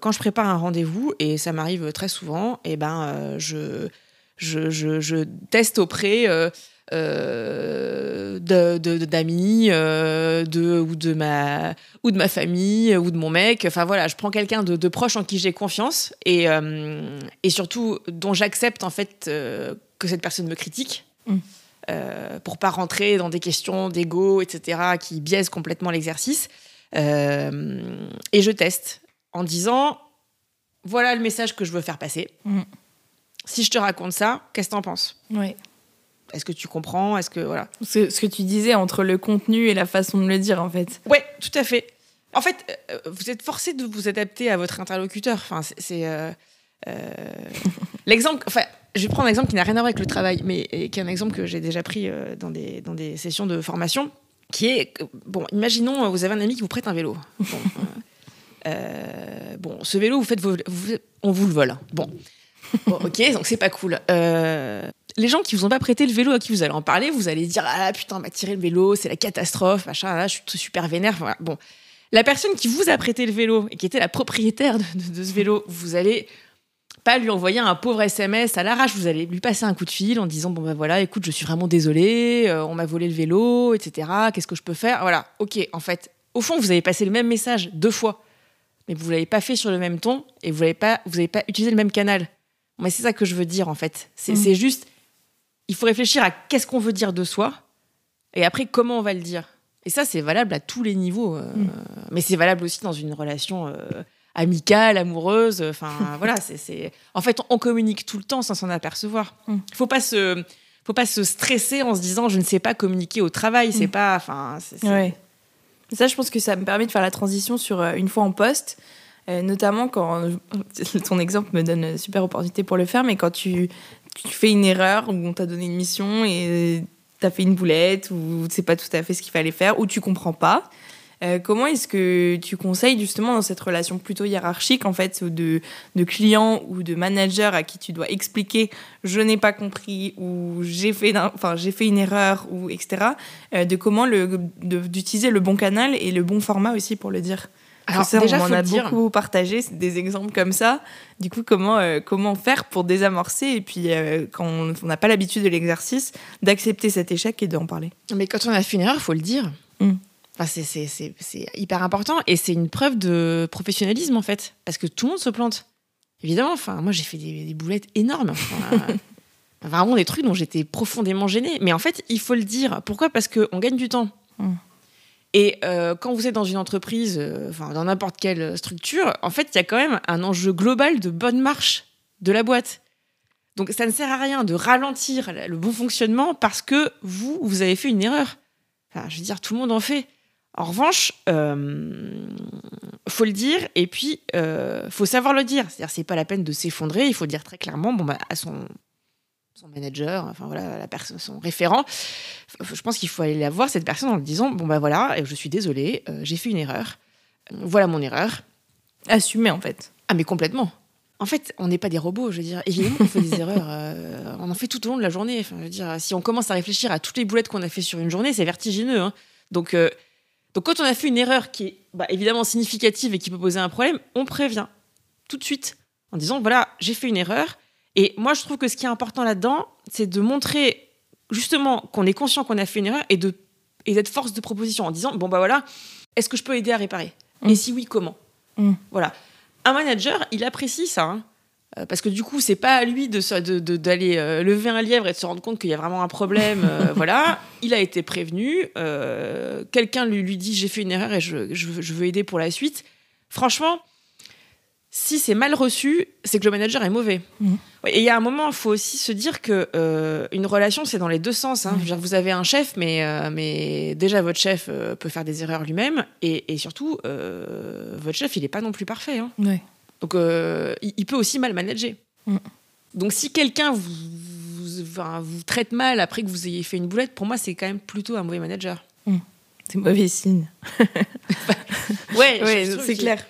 quand je prépare un rendez-vous, et ça m'arrive très souvent, et ben, euh, je, je, je, je teste auprès euh, euh, de- de- de- d'amis, euh, de, ou de ma ou de ma famille, ou de mon mec. Enfin voilà, je prends quelqu'un de, de proche en qui j'ai confiance et, euh, et surtout dont j'accepte en fait que cette personne me critique. Mm. Euh, pour pas rentrer dans des questions d'ego, etc., qui biaisent complètement l'exercice. Euh, et je teste en disant voilà le message que je veux faire passer. Mm. Si je te raconte ça, qu'est-ce que t'en penses? Ouais. Est-ce que tu comprends? Est-ce que voilà Ce, ce que tu disais entre le contenu et la façon de le dire, en fait. Ouais, tout à fait. En fait, euh, vous êtes forcé de vous adapter à votre interlocuteur. Enfin, c'est- euh, euh, l'exemple. Enfin, je vais prendre un exemple qui n'a rien à voir avec le travail, mais et qui est un exemple que j'ai déjà pris euh, dans des dans des sessions de formation, qui est bon. Imaginons, euh, vous avez un ami qui vous prête un vélo. Bon, euh, euh, bon ce vélo, vous faites, vos- vous- on vous le vole. Bon, Ok, donc c'est pas cool. Euh, les gens qui vous ont pas prêté le vélo à qui vous allez en parler, vous allez dire ah putain, m'a tiré le vélo, c'est la catastrophe, machin. Je suis super vénère. Bon, la personne qui vous a prêté le vélo et qui était la propriétaire de, ce vélo, vous allez pas lui envoyer un pauvre SMS à l'arrache. Vous allez lui passer un coup de fil en disant bon ben voilà, écoute, je suis vraiment désolée, euh, on m'a volé le vélo, etc. Qu'est-ce que je peux faire? Voilà. Ok. En fait, au fond, vous avez passé le même message deux fois, mais vous l'avez pas fait sur le même ton et vous n'avez pas, pas utilisé le même canal. Mais c'est ça que je veux dire en fait. C'est Mhm. c'est juste, il faut réfléchir à qu'est-ce qu'on veut dire de soi et après comment on va le dire. Et ça, c'est valable à tous les niveaux. euh, Mhm. Mais c'est valable aussi dans une relation euh, amicale, amoureuse. Enfin, voilà, c'est-. En fait, on communique tout le temps sans s'en apercevoir. Il Mhm. faut pas se, faut pas se stresser en se disant je ne sais pas communiquer au travail. C'est pas, enfin, Ouais. Ça, je pense que ça me permet de faire la transition sur euh, une fois en poste, euh, notamment quand ton exemple me donne une super opportunité pour le faire, mais quand tu, fais une erreur ou on t'a donné une mission et t'as fait une boulette ou c'est pas tout à fait ce qu'il fallait faire ou tu comprends pas. euh, comment est-ce que tu conseilles justement dans cette relation plutôt hiérarchique en fait de, de client ou de manager à qui tu dois expliquer je n'ai pas compris ou j'ai fait, enfin, j'ai fait une erreur ou etc euh, de comment le d'utiliser le bon canal et le bon format aussi pour le dire? Alors Ça, déjà, on en a beaucoup partagé des exemples comme ça. Du coup, comment euh, comment faire pour désamorcer et puis euh, quand on n'a pas l'habitude de l'exercice, d'accepter cet échec et d'en parler? Mais quand on a fait une erreur, il faut le dire. Mm. Enfin, c'est- hyper important et c'est une preuve de professionnalisme en fait, parce que tout le monde se plante. Évidemment, enfin, moi j'ai fait des, des boulettes énormes. Enfin, vraiment des trucs dont j'étais profondément gênée. Mais en fait, il faut le dire. Pourquoi? Parce qu'on gagne du temps. Mm. Et euh, quand vous êtes dans une entreprise, euh, dans n'importe quelle structure, en fait, il y a quand même un enjeu global de bonne marche de la boîte. Donc ça ne sert à rien de ralentir le bon fonctionnement parce que vous, vous avez fait une erreur. Enfin, je veux dire, tout le monde en fait. En revanche, euh, faut le dire et puis euh, faut savoir le dire. C'est-à-dire, c'est pas la peine de s'effondrer. Il faut dire très clairement, bon bah, à son son manager, enfin voilà, la personne, son référent. Je pense qu'il faut aller la voir cette personne en lui disant, bon bah voilà, je suis désolée, euh, j'ai fait une erreur. Voilà mon erreur. Assumer en fait. Ah mais complètement. En fait, on n'est pas des robots, je veux dire. Évidemment qu'on fait des erreurs. euh, on en fait tout au long de la journée. Enfin, je veux dire, si on commence à réfléchir à toutes les boulettes qu'on a fait sur une journée, c'est vertigineux. hein. Donc, euh, Donc quand on a fait une erreur qui est bah, évidemment significative et qui peut poser un problème, on prévient tout de suite en disant voilà, j'ai fait une erreur. Et moi, je trouve que ce qui est important là-dedans, c'est de montrer justement qu'on est conscient qu'on a fait une erreur et de et d'être force de proposition en disant bon bah voilà, est-ce que je peux aider à réparer? Mm. Et si oui, comment? Mm. Voilà. Un manager, il apprécie ça. hein. Euh, Parce que du coup, c'est pas à lui de se- de- de- d'aller euh, lever un lièvre et de se rendre compte qu'il y a vraiment un problème. euh, voilà, il a été prévenu. euh, Quelqu'un lui, lui dit j'ai fait une erreur et je, je veux aider pour la suite. Franchement, si c'est mal reçu, c'est que le manager est mauvais. Ouais, Et il y a un moment, il faut aussi se dire que euh, une relation, c'est dans les deux sens. hein. Je veux dire, vous avez un chef, mais, euh, mais déjà votre chef euh, peut faire des erreurs lui-même, et, et surtout, votre chef, il n'est pas non plus parfait. hein. Ouais. Donc, il, il peut aussi mal manager. Mm. Donc, si quelqu'un vous, vous, enfin, vous traite mal après que vous ayez fait une boulette, pour moi, c'est quand même plutôt un mauvais manager. C'est mauvais signe. Ouais, Ouais, c'est clair.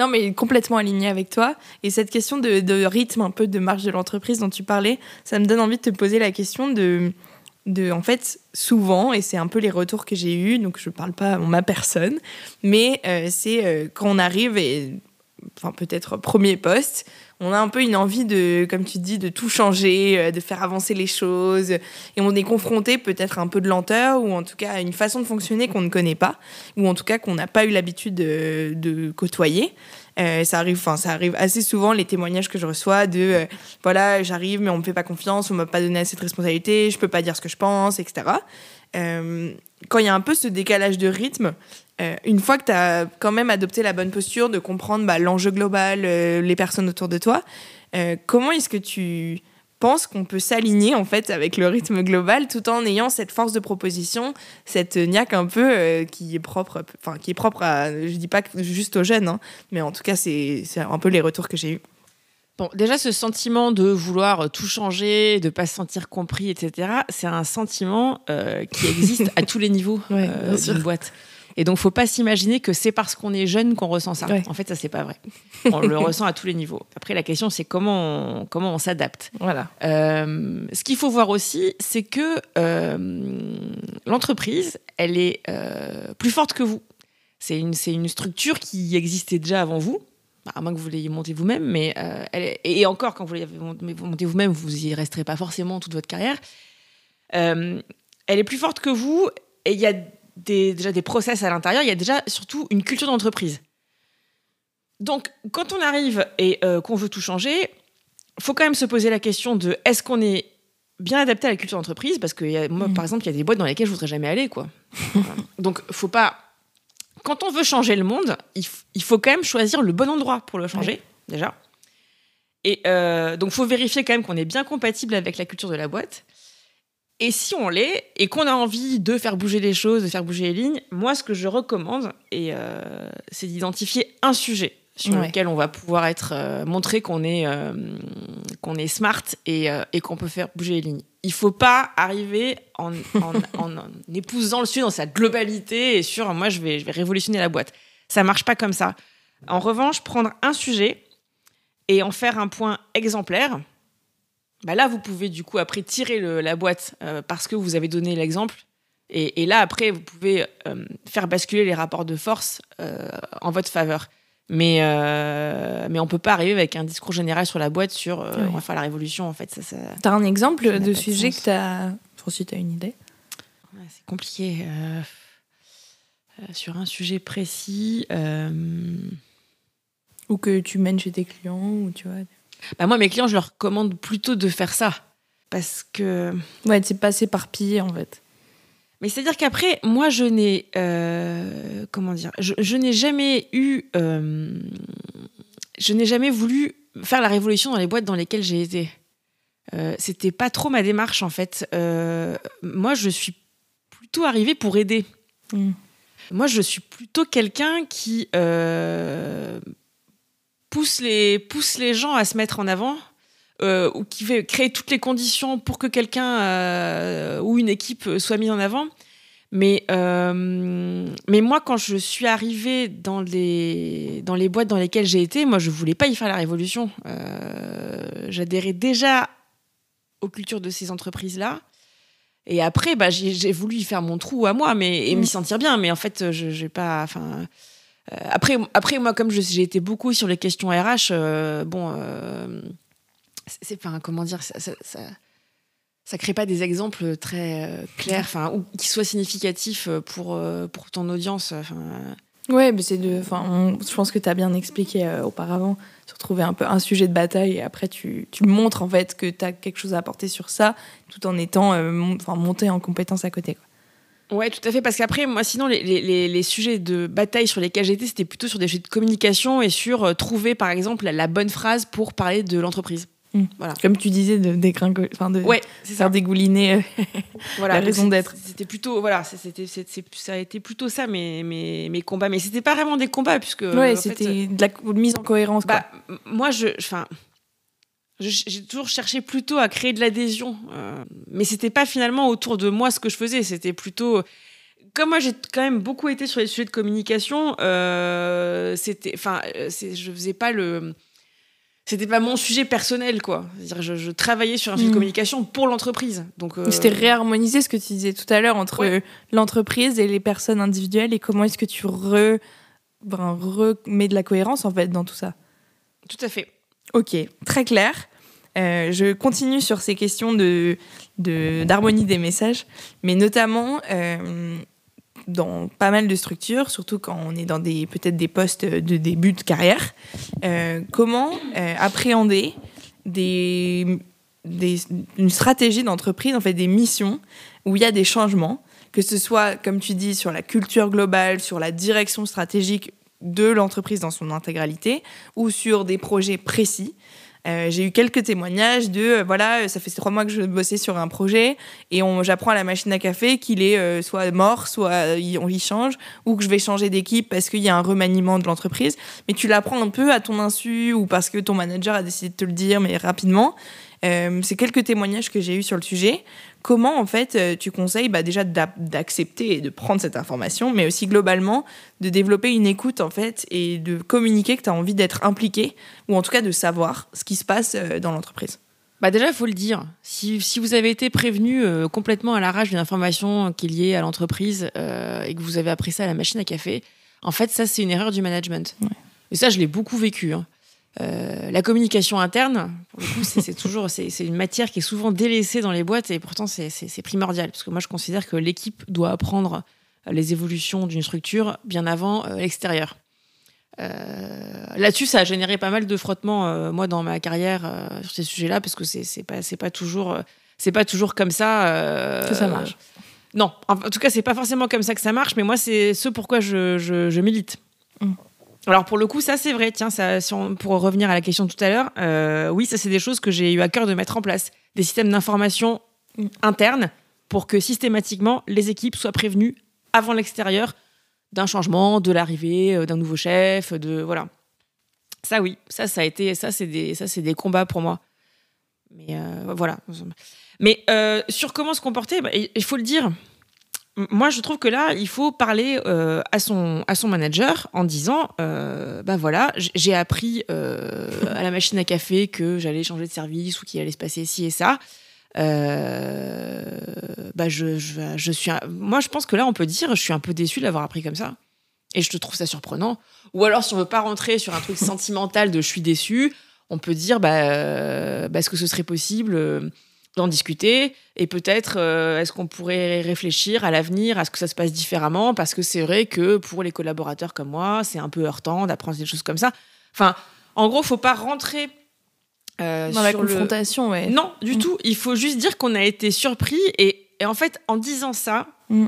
Non, mais complètement aligné avec toi. Et cette question de, rythme, un peu de marge de l'entreprise dont tu parlais, ça me donne envie de te poser la question de, en fait, souvent, et c'est un peu les retours que j'ai eus, donc je parle pas en ma personne, mais euh, c'est euh, quand on arrive et, enfin, peut-être premier poste, on a un peu une envie de, comme tu dis, de tout changer, euh, de faire avancer les choses, et on est confronté peut-être à un peu de lenteur, ou en tout cas à une façon de fonctionner qu'on ne connaît pas ou en tout cas qu'on n'a pas eu l'habitude de, côtoyer. Euh, ça arrive, enfin ça arrive assez souvent les témoignages que je reçois de euh, voilà j'arrive mais on me fait pas confiance, on m'a pas donné assez de responsabilité, je peux pas dire ce que je pense, etc. Quand il y a un peu ce décalage de rythme, euh, une fois que tu as quand même adopté la bonne posture de comprendre bah, l'enjeu global, euh, les personnes autour de toi, euh, comment est-ce que tu penses qu'on peut s'aligner en fait avec le rythme global tout en ayant cette force de proposition, cette niaque un peu qui est propre, enfin qui est propre à, je dis pas juste aux jeunes, hein, mais en tout cas c'est c'est un peu les retours que j'ai eu. Bon, déjà, ce sentiment de vouloir tout changer, de pas se sentir compris, etc., c'est un sentiment euh, qui existe à tous les niveaux Ouais, euh, d'une boîte. Et donc, faut pas s'imaginer que c'est parce qu'on est jeune qu'on ressent ça. Ouais. En fait, ça, c'est pas vrai. On le ressent à tous les niveaux. Après, la question, c'est comment on, comment on s'adapte. Voilà. Euh, ce qu'il faut voir aussi, c'est que euh, l'entreprise, elle est euh, plus forte que vous. C'est une, c'est une structure qui existait déjà avant vous, Bah, à moins que vous l'ayez montée vous-même, mais euh, elle et encore, quand vous l'avez mont- montée vous-même, vous y resterez pas forcément toute votre carrière. Euh, elle est plus forte que vous, et il y a des- déjà des process à l'intérieur, il y a déjà surtout une culture d'entreprise. Donc, quand on arrive et euh, qu'on veut tout changer, faut quand même se poser la question de est-ce qu'on est bien adapté à la culture d'entreprise? Parce que il y a- moi, Mm. par exemple, il y a des boîtes dans lesquelles je voudrais jamais aller, quoi. Voilà. Donc, faut pas. Quand on veut changer le monde, il faut quand même choisir le bon endroit pour le changer, déjà. Et euh, donc, faut vérifier quand même qu'on est bien compatible avec la culture de la boîte. Et si on l'est, et qu'on a envie de faire bouger les choses, de faire bouger les lignes, moi, ce que je recommande, et, euh, c'est d'identifier un sujet sur Ouais. lequel on va pouvoir être euh, montrer qu'on est, euh, qu'on est smart et, et qu'on peut faire bouger les lignes. Il faut pas arriver en, en, en- en épousant le sujet dans sa globalité et sur moi, je vais, je vais révolutionner la boîte. Ça marche pas comme ça. En revanche, prendre un sujet et en faire un point exemplaire, bah là, vous pouvez du coup après tirer le- la boîte euh, parce que vous avez donné l'exemple. Et, et là, après, vous pouvez euh, faire basculer les rapports de force euh, en votre faveur. Mais, mais on peut pas arriver avec un discours général sur la boîte sur on va faire la révolution. En fait, ça, ça- T'as un exemple Ça de sujet que t'as. Enfin, si t'as une idée. ouais, c'est compliqué. sur un sujet précis. Ou que tu mènes chez tes clients, ou tu vois. Bah, moi, mes clients, je leur recommande plutôt de faire ça. Parce que. Ouais, c'est pas s'éparpiller en fait. Mais c'est-à-dire qu'après, moi, je n'ai. euh, comment dire Je, je n'ai jamais eu. euh, je n'ai jamais voulu faire la révolution dans les boîtes dans lesquelles j'ai été. Euh, C'était pas trop ma démarche, en fait. Moi, je suis plutôt arrivée pour aider. Mm. Moi, je suis plutôt quelqu'un qui euh, pousse, les, pousse les gens à se mettre en avant. euh, ou qui veut créer toutes les conditions pour que quelqu'un euh, ou une équipe soit mise en avant. Mais, euh, mais moi, quand je suis arrivée dans les, dans les boîtes dans lesquelles j'ai été, moi, je voulais pas y faire la révolution. Euh, J'adhérais déjà aux cultures de ces entreprises-là. Et après, bah, j'ai voulu y faire mon trou à moi, mais et m'y sentir bien. Mais en fait, je j'ai pas. Enfin, après, après, moi, comme j'ai été beaucoup sur les questions RH, bon, c'est enfin comment dire, ça, ça, crée pas des exemples très clairs, enfin, ou qui soient significatifs pour pour ton audience. Ouais, mais c'est de. Enfin, je pense que tu as bien expliqué auparavant se retrouver un peu un sujet de bataille et après tu, tu montres en fait que tu as quelque chose à apporter sur ça tout en étant euh, enfin, monté en compétence à côté. Quoi. Ouais, tout à fait, parce qu'apraprès, moi, sinon, les, les, les, sujets de bataille sur lesquels j'étais, c'était plutôt sur des sujets de communication et sur euh, trouver, par exemple, la, bonne phrase pour parler de l'entreprise. Mmh. Voilà. Comme tu disais, de enfin de ouais, faire ça. dégouliner euh, voilà, la raison d'être. C'était plutôt, voilà, c'était, ça a été plutôt ça mes, mes, mes combats. Mais c'était pas vraiment des combats, puisque. Ouais, c'était de la mise en cohérence. Bah, moi, je. Enfin. J'ai toujours cherché plutôt à créer de l'adhésion, euh, mais c'était pas finalement autour de moi ce que je faisais. C'était plutôt comme moi j'ai quand même beaucoup été sur les sujets de communication. Euh, c'était, enfin, je faisais pas le c'était pas mon sujet personnel quoi dire je, je, travaillais sur un sujet de hmm. communication pour l'entreprise donc euh, c'était réharmoniser ce que tu disais tout à l'heure entre l'entreprise et les personnes individuelles et comment est-ce que tu re... Ben, remets de la cohérence en fait dans tout ça? Tout à fait ok très clair euh, je continue sur ces questions de d'harmonie des messages mais notamment euh, dans pas mal de structures, surtout quand on est dans des peut-être des postes de début de carrière. Euh, comment appréhender des, une stratégie d'entreprise, en fait des missions où il y a des changements, que ce soit, comme tu dis, sur la culture globale, sur la direction stratégique de l'entreprise dans son intégralité, ou sur des projets précis. Euh, j'ai eu quelques témoignages de euh, voilà, ça fait trois mois que je bossais sur un projet et j'apprends à la machine à café qu'il est euh, soit mort, soit on y change, ou que je vais changer d'équipe parce qu'il y a un remaniement de l'entreprise. Mais tu l'apprends un peu à ton insu ou parce que ton manager a décidé de te le dire, mais rapidement. C'est quelques témoignages que j'ai eu sur le sujet. Comment, en fait, euh, tu conseilles bah, déjà d'accepter et de prendre cette information, mais aussi globalement de développer une écoute, en fait, et de communiquer que tu as envie d'être impliqué, ou en tout cas de savoir ce qui se passe euh, dans l'entreprise? Bah déjà, il faut le dire. Si, si, vous avez été prévenu euh, complètement à l'arrache d'une information qui est liée à l'entreprise et que vous avez appris ça à la machine à café, en fait, ça, c'est une erreur du management. Et ça, je l'ai beaucoup vécu. Hein. Euh, la communication interne, pour le coup, c'est toujours c'est une matière qui est souvent délaissée dans les boîtes et pourtant c'est primordial parce que moi je considère que l'équipe doit apprendre les évolutions d'une structure bien avant euh, l'extérieur. Euh, là-dessus, ça a généré pas mal de frottements moi dans ma carrière sur ces sujets-là parce que c'est pas c'est pas toujours c'est pas toujours comme ça que ça marche. Non, en, tout cas, c'est pas forcément comme ça que ça marche, mais moi c'est ce pourquoi je, je, milite. Mm. Alors pour le coup, ça c'est vrai. Tiens, ça, pour revenir à la question tout à l'heure, euh, oui, ça c'est des choses que j'ai eu à cœur de mettre en place, des systèmes d'information internes pour que systématiquement les équipes soient prévenues avant l'extérieur d'un changement, de l'arrivée euh, d'un nouveau chef, de voilà. Ça oui, ça ça a été, ça c'est des, ça c'est des combats pour moi. Mais euh, voilà. Mais sur comment se comporter, bah, il faut le dire moi, je trouve que là, il faut parler euh, à, son, à son manager en disant euh, bah voilà, j'ai appris euh, à la machine à café que j'allais changer de service ou qu'il allait se passer ci et ça. bah je, je, suis moi, je pense que là, on peut dire je suis un peu déçu de l'avoir appris comme ça. Et je te trouve ça surprenant. Ou alors, si on veut pas rentrer sur un truc sentimental de je suis déçu, on peut dire bah, bah est-ce que ce serait possible d'en discuter et peut-être euh, est-ce qu'on pourrait réfléchir à l'avenir à ce que ça se passe différemment? Parce que c'est vrai que pour les collaborateurs comme moi c'est un peu heurtant d'apprendre des choses comme ça enfin en gros faut pas rentrer euh, dans la confrontation ouais non du mm. tout il faut juste dire qu'on a été surpris et, en fait en disant ça mm.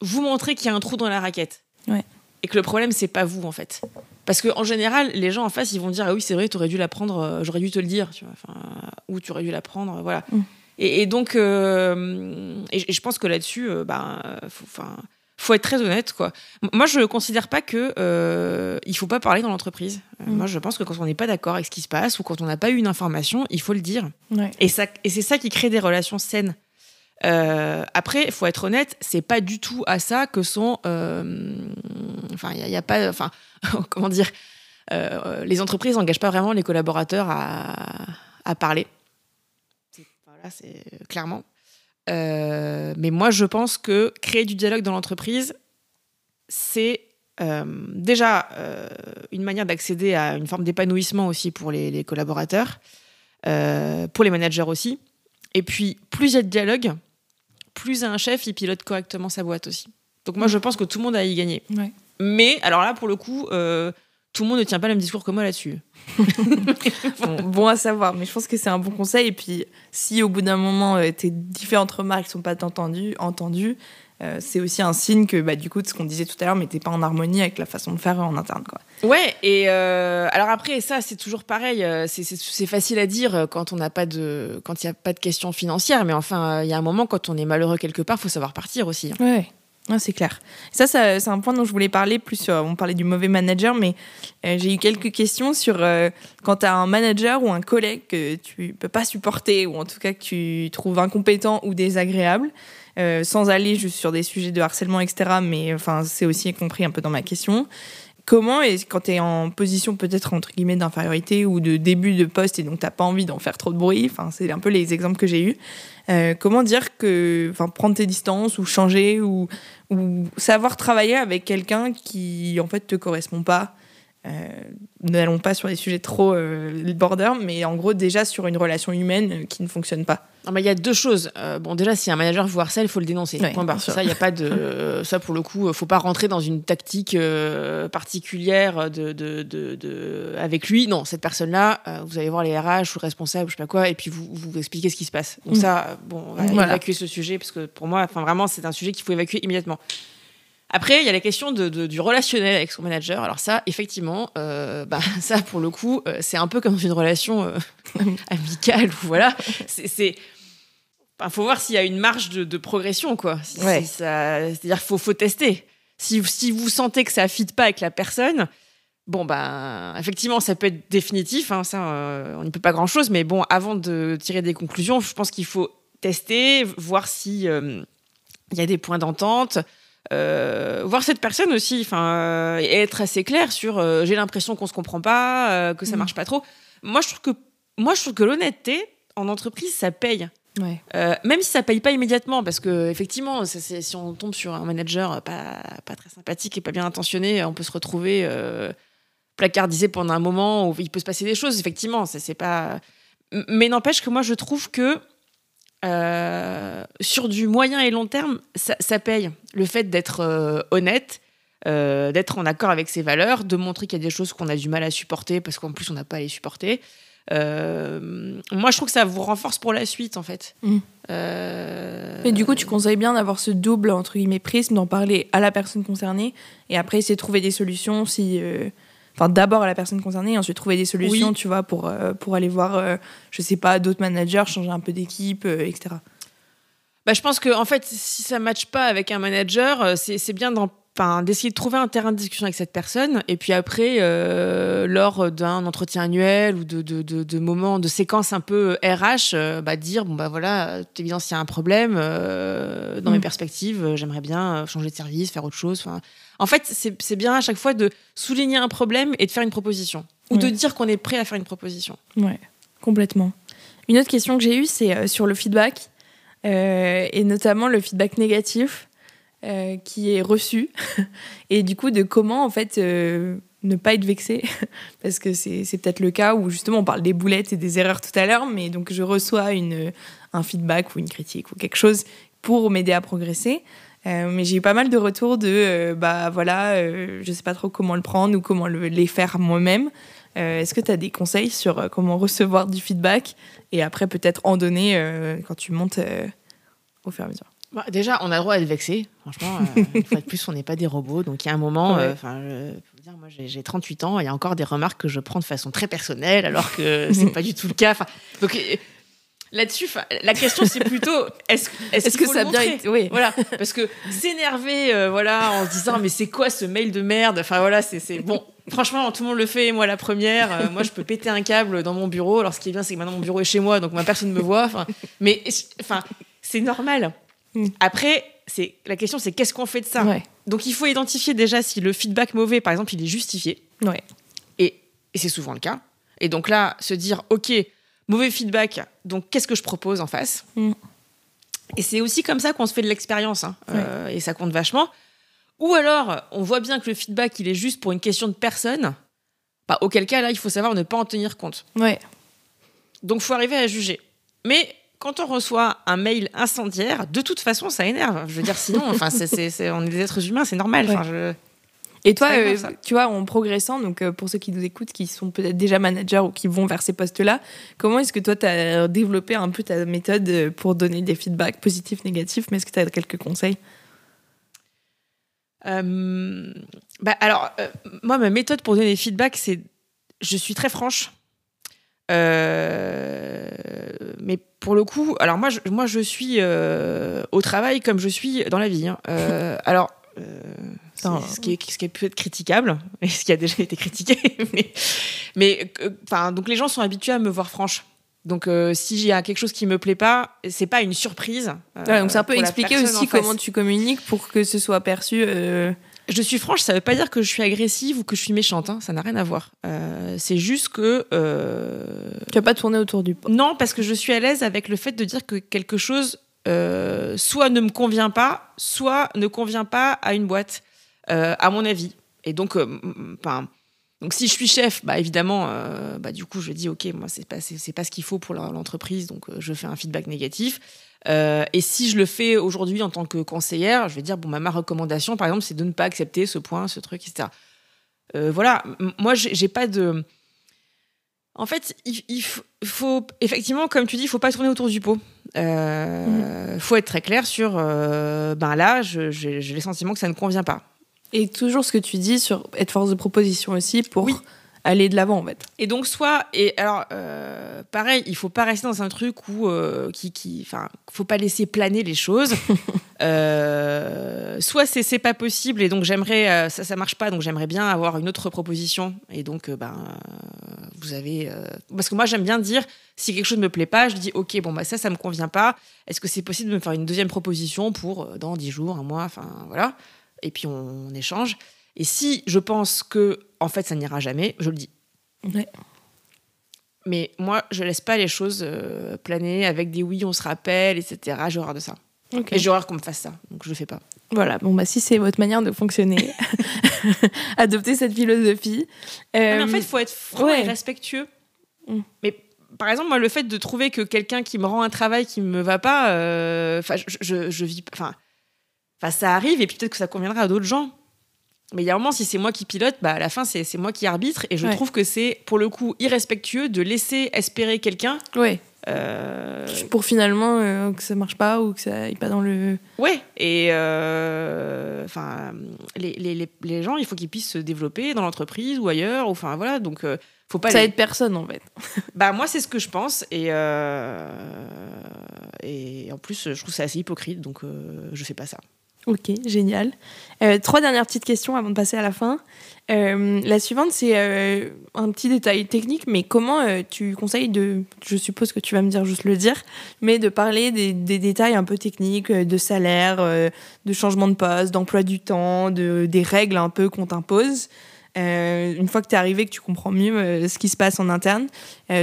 vous montrer qu'il y a un trou dans la raquette ouais. et que le problème c'est pas vous en fait parce qu'en général, les gens en face, ils vont dire Ah oui, c'est vrai, tu aurais dû l'apprendre, euh, j'aurais dû te le dire, tu vois, enfin, ou tu aurais dû l'apprendre, voilà. Mm. Et, donc, euh, et, je pense que là-dessus, euh, ben, enfin, faut, être très honnête, quoi. Moi, je ne considère pas que euh, il faut pas parler dans l'entreprise. Mm. Moi, je pense que quand on n'est pas d'accord avec ce qui se passe ou quand on n'a pas eu une information, il faut le dire. Et, ça, et c'est ça qui crée des relations saines. Après, il faut être honnête, c'est pas du tout à ça que sont. enfin, il n'y a, pas. Enfin, comment dire, euh, les entreprises n'engagent pas vraiment les collaborateurs à, parler. Voilà, c'est clairement. Euh, mais moi, je pense que créer du dialogue dans l'entreprise, c'est euh, déjà euh, une manière d'accéder à une forme d'épanouissement aussi pour les, collaborateurs, euh, pour les managers aussi. Et puis, plus il y a de dialogue, plus un chef, il pilote correctement sa boîte aussi. Donc moi, je pense que tout le monde a y gagner. Ouais. Mais, alors là, pour le coup, euh, tout le monde ne tient pas le même discours que moi là-dessus. Bon, bon à savoir, mais je pense que c'est un bon conseil. Et puis, si au bout d'un moment, euh, tes différentes remarques sont pas entendues, entendues euh, c'est aussi un signe que, bah, du coup, de ce qu'on disait tout à l'heure, mais t'es pas en harmonie avec la façon de faire en interne. Quoi. Ouais, et euh, alors après, ça, c'est toujours pareil. euh, c'est- facile à dire quand on n'a pas de, quand il n'y a pas de questions financières, mais enfin, il y a un moment quand on est malheureux quelque part, faut savoir partir aussi. hein. Ouais. Ouais, c'est clair. Ça, ça c'est un point dont je voulais parler plus. sur- on parlait du mauvais manager, mais euh, j'ai eu quelques questions sur euh, quand tu as un manager ou un collègue que tu peux pas supporter, ou en tout cas que tu trouves incompétent ou désagréable, euh, sans aller juste sur des sujets de harcèlement, etc. Mais enfin, c'est aussi compris un peu dans ma question. Comment, et quand tu es en position peut-être entre guillemets d'infériorité ou de début de poste et donc t'as pas envie d'en faire trop de bruit, enfin, c'est un peu les exemples que j'ai eus, euh, comment dire que, enfin, prendre tes distances ou changer ou, ou savoir travailler avec quelqu'un qui en fait te correspond pas. Euh, N'allons pas sur des sujets trop euh, border, mais en gros déjà sur une relation humaine euh, qui ne fonctionne pas. Il y a deux choses. Euh, bon, déjà, si un manager vous harcèle, il faut le dénoncer. Ouais, Point barre. Ça, il y a pas de, euh, ça pour le coup, faut pas rentrer dans une tactique euh, particulière de, de, de, de- avec lui. Non, cette personne-là, vous allez voir les RH ou le responsable, je sais pas quoi, et puis vous vous expliquez ce qui se passe. Donc Mm. ça, bon, on va Voilà. évacuer ce sujet parce que pour moi, enfin vraiment, c'est un sujet qu'il faut évacuer immédiatement. Après, il y a la question de, de- du relationnel avec son manager. Alors ça, effectivement, euh, bah, ça pour le coup, euh, c'est un peu comme une relation euh, amicale ou voilà. C'est, Enfin, faut voir s'il y a une marge de, de progression, quoi. Si- Ouais. si ça- C'est-à-dire qu'il faut, faut tester. Si, si vous sentez que ça ne fit pas avec la personne, bon, ben, effectivement, ça peut être définitif. hein, ça, euh, on n'y peut pas grand-chose. Mais bon, avant de tirer des conclusions, je pense qu'il faut tester, voir si euh, y a des points d'entente. Euh, voir cette personne aussi, enfin, euh, et être assez clair sur euh, j'ai l'impression qu'on se comprend pas, que ça Mhm. marche pas trop. Moi, je trouve que moi, je trouve que l'honnêteté en entreprise, ça paye. Ouais. Même si ça paye pas immédiatement, parce que effectivement, ça, si on tombe sur un manager pas, pas très sympathique et pas bien intentionné, on peut se retrouver placardisé pendant un moment où il peut se passer des choses. Effectivement, ça c'est pas. Mais n'empêche que moi, je trouve que euh, sur du moyen et long terme, ça, ça paye. Le fait d'être euh, honnête, euh, d'être en accord avec ses valeurs, de montrer qu'il y a des choses qu'on a du mal à supporter parce qu'en plus on n'a pas à les supporter. Moi, je trouve que ça vous renforce pour la suite, en fait. Mm. Et du coup, tu conseilles bien d'avoir ce double entre guillemets prisme, d'en parler à la personne concernée et après essayer de trouver des solutions si. Enfin, d'abord à la personne concernée et ensuite trouver des solutions, Oui. tu vois, pour, euh, pour aller voir, euh, je sais pas, d'autres managers, changer un peu d'équipe, euh, etc. Bah, je pense que en fait, si ça ne matche pas avec un manager, c'est c'est bien d'en- enfin, d'essayer de trouver un terrain de discussion avec cette personne. Et puis après, euh, lors d'un entretien annuel ou de, de, de, de moments, de séquences un peu RH, euh, bah, dire bon, bah voilà, c'est évident s'il y a un problème, euh, dans Mm. mes perspectives, euh, j'aimerais bien euh, changer de service, faire autre chose. En fait, c'est bien à chaque fois de souligner un problème et de faire une proposition. Ou de dire qu'on est prêt à faire une proposition. Ouais, complètement. Une autre question que j'ai eue, c'est euh, sur le feedback, euh, et notamment le feedback négatif euh, qui est reçu, et du coup de comment en fait euh, ne pas être vexé, parce que c'est peut-être le cas où justement on parle des boulettes et des erreurs tout à l'heure, mais donc je reçois une, un feedback ou une critique ou quelque chose pour m'aider à progresser. Euh, mais j'ai eu pas mal de retours de bah voilà, je sais pas trop comment le prendre ou comment le- les faire moi-même. Est-ce que tu as des conseils sur comment recevoir du feedback et après peut-être en donner quand tu montes au fur et à mesure? Bah, déjà, on a le droit d'être vexé. Franchement, euh, une fois de plus, on n'est pas des robots. Donc, il y a un moment, Ouais. euh, enfin, euh, dire, moi, j'ai j'ai 38 ans. Il y a encore des remarques que je prends de façon très personnelle, alors que c'est pas du tout le cas. Donc, euh, là-dessus, la question, c'est plutôt est-ce que ça bien été Oui. Voilà, parce que s'énerver, euh, voilà, en se disant mais c'est quoi ce mail de merde? Enfin voilà, c'est c'est- bon. Franchement, tout le monde le fait, moi la première. Euh, moi, je peux péter un câble dans mon bureau. Alors, ce qui est bien, c'est que maintenant mon bureau est chez moi, donc ma personne me voit. Enfin, mais enfin, c'est normal. Mm. Après, c'est la question, c'est qu'est-ce qu'on fait de ça Ouais. Donc, il faut identifier déjà si le feedback mauvais, par exemple, il est justifié. Ouais. Et, et c'est souvent le cas. Et donc là, se dire, OK, mauvais feedback, donc qu'est-ce que je propose en face Mm. Et c'est aussi comme ça qu'on se fait de l'expérience, hein, euh, et ça compte vachement. Ou alors, on voit bien que le feedback, il est juste pour une question de personne. Bah, auquel cas, là, il faut savoir ne pas en tenir compte. Ouais. Donc, faut arriver à juger. Mais quand on reçoit un mail incendiaire, de toute façon, ça énerve. Je veux dire, sinon, enfin, c'est, c'est- c'est- on est des êtres humains, c'est normal. Enfin, je- Et toi, euh, tu vois, en progressant, donc euh, pour ceux qui nous écoutent, qui sont peut-être déjà managers ou qui vont vers ces postes-là, comment est-ce que toi, tu as développé un peu ta méthode euh, pour donner des feedbacks positifs, négatifs Mais est-ce que tu as quelques conseils? Euh, bah, alors, moi, ma méthode pour donner des feedbacks, c'est. Je suis très franche. Euh, mais pour le coup, alors moi, je, moi, je suis euh, au travail comme je suis dans la vie. hein. Euh, alors. ce, qui est, ce qui est peut être critiquable, et ce qui a déjà été critiqué, mais, mais enfin, donc les gens sont habitués à me voir franche. Donc, si j'ai quelque chose qui me plaît pas, c'est pas une surprise. Ouais, Donc, c'est un peu pour la expliquer aussi comment tu communiques pour que ce soit perçu. Je suis franche, ça veut pas dire que je suis agressive ou que je suis méchante, hein, ça n'a rien à voir. Euh, c'est juste que. euh, Tu vas pas tourner autour du pot. Non, parce que je suis à l'aise avec le fait de dire que quelque chose euh, soit ne me convient pas, soit ne convient pas à une boîte, à mon avis. Et donc, enfin, donc si je suis chef, bah évidemment, euh, bah du coup, je dis ok, moi c'est pas c'est pas ce qu'il faut pour l'entreprise, donc euh, je fais un feedback négatif. Euh, et si je le fais aujourd'hui en tant que conseillère, je vais dire bon, bah, ma recommandation, par exemple, c'est de ne pas accepter ce point, ce truc, etc. Euh, voilà, moi j'ai pas de en fait, il, il faut effectivement, comme tu dis, il faut pas tourner autour du pot. Euh, faut être très clair sur, ben là, j'ai le sentiment que ça ne convient pas. Et toujours ce que tu dis sur être force de proposition aussi pour Oui. Aller de l'avant, en fait. Et donc soit, et alors euh, pareil, il faut pas rester dans un truc où euh, qui, qui, enfin, faut pas laisser planer les choses. Euh, soit c'est c'est pas possible et donc j'aimerais, euh, ça ça marche pas, donc j'aimerais bien avoir une autre proposition. Et donc ben vous avez, parce que moi j'aime bien dire si quelque chose me plaît pas, je dis ok bon bah ça ça me convient pas. Est-ce que c'est possible de me faire une deuxième proposition pour dans 10 jours, un mois, enfin voilà. Et puis on, on échange. Et si je pense que en fait ça n'ira jamais, je le dis. Ouais. Mais moi, je laisse pas les choses euh, planer avec des oui, on se rappelle, etc. J'ai horreur de ça. Et j'ai horreur qu'on me fasse ça. Donc je le fais pas. Voilà, bon, bah, si c'est votre manière de fonctionner, adoptez cette philosophie. mais en Euh, fait, il faut être franc ouais. et respectueux. Mm. Mais par exemple, moi, le fait de trouver que quelqu'un qui me rend un travail qui me va pas, euh, je, je, je vis. Enfin, enfin, ça arrive et puis peut-être que ça conviendra à d'autres gens. Mais il y a un moment, si c'est moi qui pilote, bah, à la fin, c'est moi qui arbitre. Et je Ouais. trouve que c'est, pour le coup, irrespectueux de laisser espérer quelqu'un. ouais, euh, pour finalement euh, que ça marche pas ou que ça aille pas dans le. Ouais, et euh, enfin, les, les, les, les gens, il faut qu'ils puissent se développer dans l'entreprise ou ailleurs. Enfin, voilà, donc faut pas. ça les- aide personne, en fait. Bah, moi, c'est ce que je pense, et, et en plus, je trouve ça assez hypocrite, donc je fais pas ça. Ok, génial. Euh, trois dernières petites questions avant de passer à la fin. Euh, la suivante, c'est euh, un petit détail technique, mais comment tu conseilles de, je suppose que tu vas me dire juste le dire, mais de parler des, détails un peu techniques, de salaire, de changement de poste, d'emploi du temps, de, des règles un peu qu'on t'impose. Une fois que tu es arrivé, que tu comprends mieux ce qui se passe en interne,